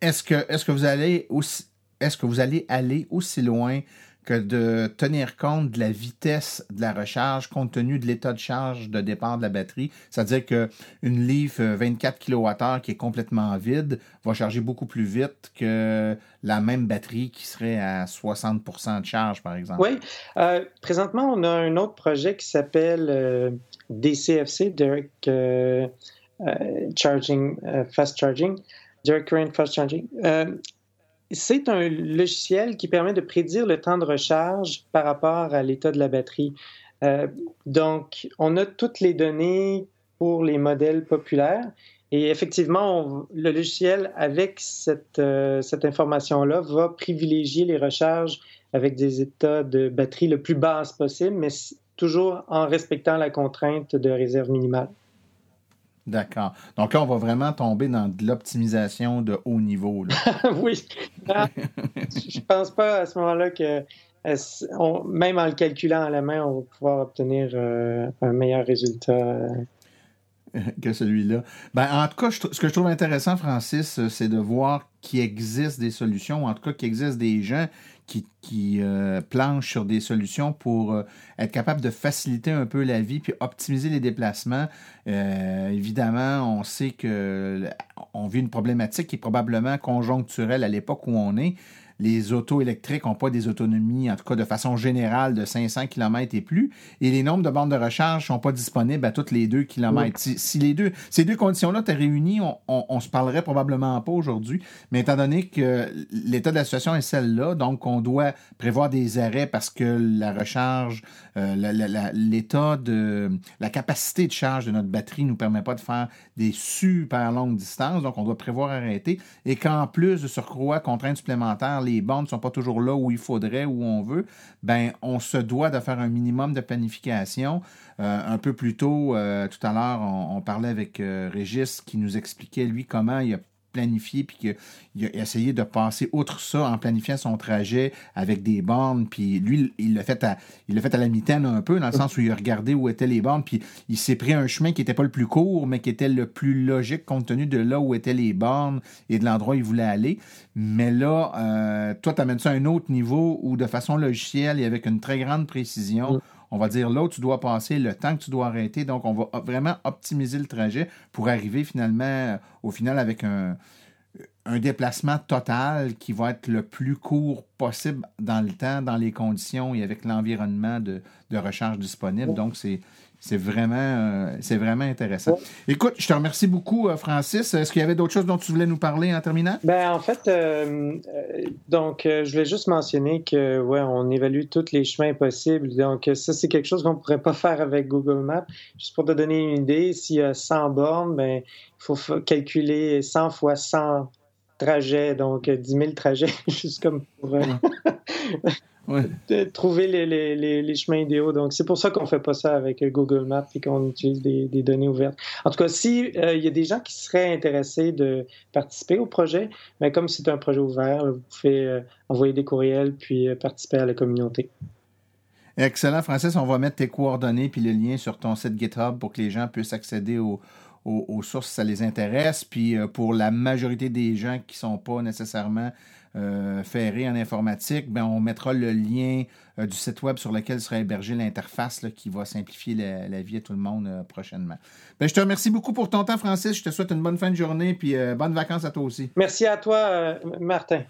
Est-ce que, est -ce que vous allez aussi est-ce que vous allez aller aussi loin que de tenir compte de la vitesse de la recharge compte tenu de l'état de charge de départ de la batterie. C'est-à-dire qu'une Leaf 24 kWh qui est complètement vide va charger beaucoup plus vite que la même batterie qui serait à 60% de charge, par exemple. Oui. Euh, présentement, on a un autre projet qui s'appelle euh, DCFC, Direct euh, Charging, Fast Charging. Direct Current Fast Charging c'est un logiciel qui permet de prédire le temps de recharge par rapport à l'état de la batterie. Euh, donc, on a toutes les données pour les modèles populaires. Et effectivement, le logiciel, avec cette, euh, cette information-là, va privilégier les recharges avec des états de batterie le plus bas possible, mais toujours en respectant la contrainte de réserve minimale. D'accord. Donc là, on va vraiment tomber dans de l'optimisation de haut niveau. oui. Je pense pas à ce moment-là que même en le calculant à la main, on va pouvoir obtenir euh, un meilleur résultat. Euh. que celui-là. Ben, en tout cas, ce que je trouve intéressant, Francis, euh, c'est de voir qu'il existe des solutions, ou en tout cas qu'il existe des gens qui, euh, planchent sur des solutions pour euh, être capable de faciliter un peu la vie puis optimiser les déplacements. évidemment, on sait que on vit une problématique qui est probablement conjoncturelle à l'époque où on est les autos électriques n'ont pas des autonomies, en tout cas de façon générale, de 500 km et plus, et les nombres de bornes de recharge ne sont pas disponibles à toutes les deux kilomètres. Si, les deux, ces deux conditions-là étaient réunies, on, ne se parlerait probablement pas aujourd'hui, mais étant donné que l'état de la situation est celle-là, donc on doit prévoir des arrêts parce que la recharge, euh, l'état de la capacité de charge de notre batterie ne nous permet pas de faire des super longues distances, donc on doit prévoir arrêter, et qu'en plus de surcroît, contraintes supplémentaires, les ne sont pas toujours là où il faudrait, où on veut, ben on se doit de faire un minimum de planification. Euh, un peu plus tôt, euh, tout à l'heure, on, parlait avec euh, Régis qui nous expliquait, lui, comment il a planifié, puis qu'il a essayé de passer outre ça en planifiant son trajet avec des bornes. Puis lui, il l'a fait à, il fait la mitaine un peu, dans le sens où il a regardé où étaient les bornes, puis il s'est pris un chemin qui n'était pas le plus court, mais qui était le plus logique compte tenu de là où étaient les bornes et de l'endroit où il voulait aller. Mais là, euh, toi, tu amènes ça à un autre niveau où, de façon logicielle et avec une très grande précision, on va dire là où tu dois passer, le temps que tu dois arrêter. Donc, on va vraiment optimiser le trajet pour arriver finalement, euh, au final, avec un, déplacement total qui va être le plus court possible dans le temps, dans les conditions et avec l'environnement de, de recharge disponible. Donc, c'est c'est vraiment, euh, c'est vraiment intéressant. Écoute, je te remercie beaucoup, euh, Francis. Est-ce qu'il y avait d'autres choses dont tu voulais nous parler en terminant? Ben, en fait, euh, donc, je voulais juste mentionner que, ouais, on évalue tous les chemins possibles. Donc, ça, c'est quelque chose qu'on ne pourrait pas faire avec Google Maps. Juste pour te donner une idée, s'il y a 100 bornes, ben, il faut calculer 100 fois 100 trajets, donc 10 000 trajets, juste comme pour. trouver les, chemins idéaux. Donc, c'est pour ça qu'on ne fait pas ça avec Google Maps et qu'on utilise des, données ouvertes. En tout cas, s'il euh, y a des gens qui seraient intéressés de participer au projet, mais comme c'est un projet ouvert, vous pouvez euh, envoyer des courriels puis euh, participer à la communauté. Excellent, Francis. On va mettre tes coordonnées puis le lien sur ton site GitHub pour que les gens puissent accéder aux, sources si ça les intéresse. Puis pour la majorité des gens qui ne sont pas nécessairement euh, ferré en informatique, ben, on mettra le lien euh, du site web sur lequel sera hébergée l'interface qui va simplifier la, vie à tout le monde euh, prochainement. Ben, je te remercie beaucoup pour ton temps, Francis. Je te souhaite une bonne fin de journée puis bonnes vacances à toi aussi. Merci à toi, Martin.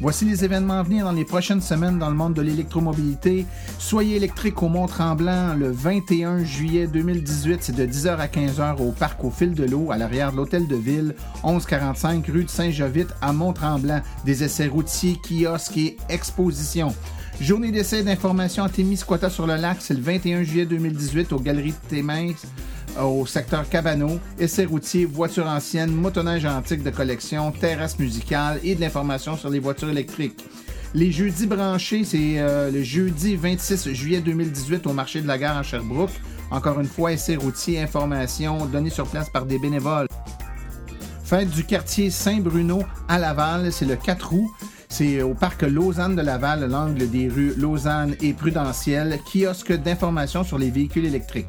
Voici les événements à venir dans les prochaines semaines dans le monde de l'électromobilité. Soyez électrique au Mont-Tremblant le 21 juillet 2018. C'est de 10h à 15h au parc au fil de l'eau à l'arrière de l'hôtel de ville, 1145 rue de Saint-Jovite à Mont-Tremblant. Des essais routiers, kiosques et expositions. Journée d'essai d'information à Témiscouata sur le lac, c'est le 21 juillet 2018 aux Galeries de Témis au secteur Cabano, essais routiers, voitures anciennes, motoneige antique de collection, terrasse musicale et de l'information sur les voitures électriques. Les jeudis branchés, c'est euh, le jeudi 26 juillet 2018 au marché de la gare à Sherbrooke. Encore une fois, essais routiers, information donnée sur place par des bénévoles. Fête du quartier Saint-Bruno à Laval, c'est le 4 août. C'est au parc Lausanne de Laval, l'angle des rues Lausanne et Prudentielle, kiosque d'information sur les véhicules électriques.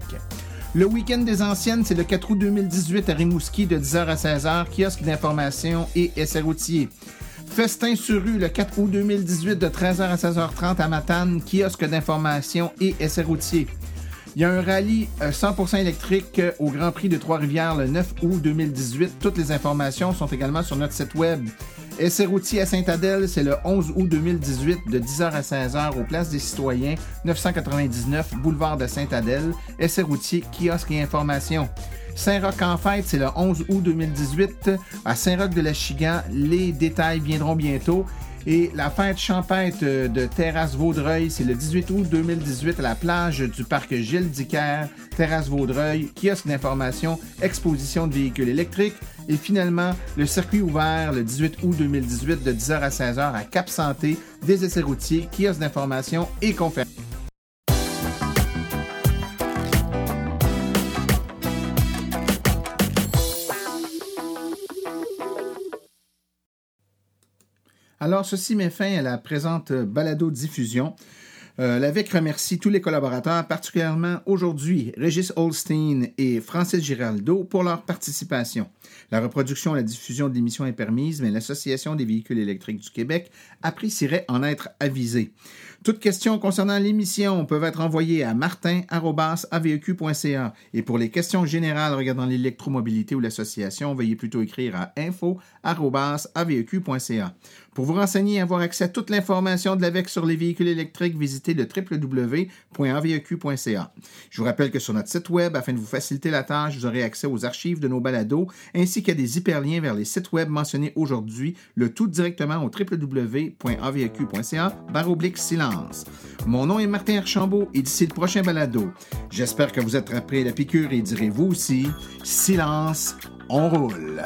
Le week-end des anciennes, c'est le 4 août 2018 à Rimouski de 10h à 16h, kiosque d'information et essais routiers. Festin sur rue le 4 août 2018 de 13h à 16h30 à Matane, kiosque d'information et essais routiers. Il y a un rallye 100% euh, électrique euh, au Grand Prix de Trois-Rivières le 9 août 2018. Toutes les informations sont également sur notre site web Essai routier à Saint-Adèle, c'est le 11 août 2018 de 10h à 16h au Place des Citoyens, 999 boulevard de Saint-Adèle. Essai routier, kiosque et information. Saint-Roch en fête, c'est le 11 août 2018 à Saint-Roch de la Chigan. Les détails viendront bientôt. Et la fête champêtre de Terrasse Vaudreuil, c'est le 18 août 2018 à la plage du parc Gilles Dicker, Terrasse Vaudreuil, kiosque d'information, exposition de véhicules électriques. Et finalement, le circuit ouvert le 18 août 2018 de 10h à 16h à Cap Santé, des essais routiers, kiosques d'information et conférences. Alors, ceci met fin à la présente balado-diffusion. Euh, L'AVEC remercie tous les collaborateurs, particulièrement aujourd'hui Régis Holstein et Francis Giraldo pour leur participation. La reproduction et la diffusion de l'émission est permise, mais l'Association des véhicules électriques du Québec apprécierait en être avisée. Toutes questions concernant l'émission peuvent être envoyées à martin.aveq.ca. Et pour les questions générales regardant l'électromobilité ou l'association, veuillez plutôt écrire à info.aveq.ca. Pour vous renseigner et avoir accès à toute l'information de l'AVEC sur les véhicules électriques, visitez le www.aveq.ca. Je vous rappelle que sur notre site web, afin de vous faciliter la tâche, vous aurez accès aux archives de nos balados ainsi qu'à des hyperliens vers les sites web mentionnés aujourd'hui, le tout directement au www.aveq.ca silence. Mon nom est Martin Archambault et d'ici le prochain balado, j'espère que vous à la piqûre et direz vous aussi, silence, on roule.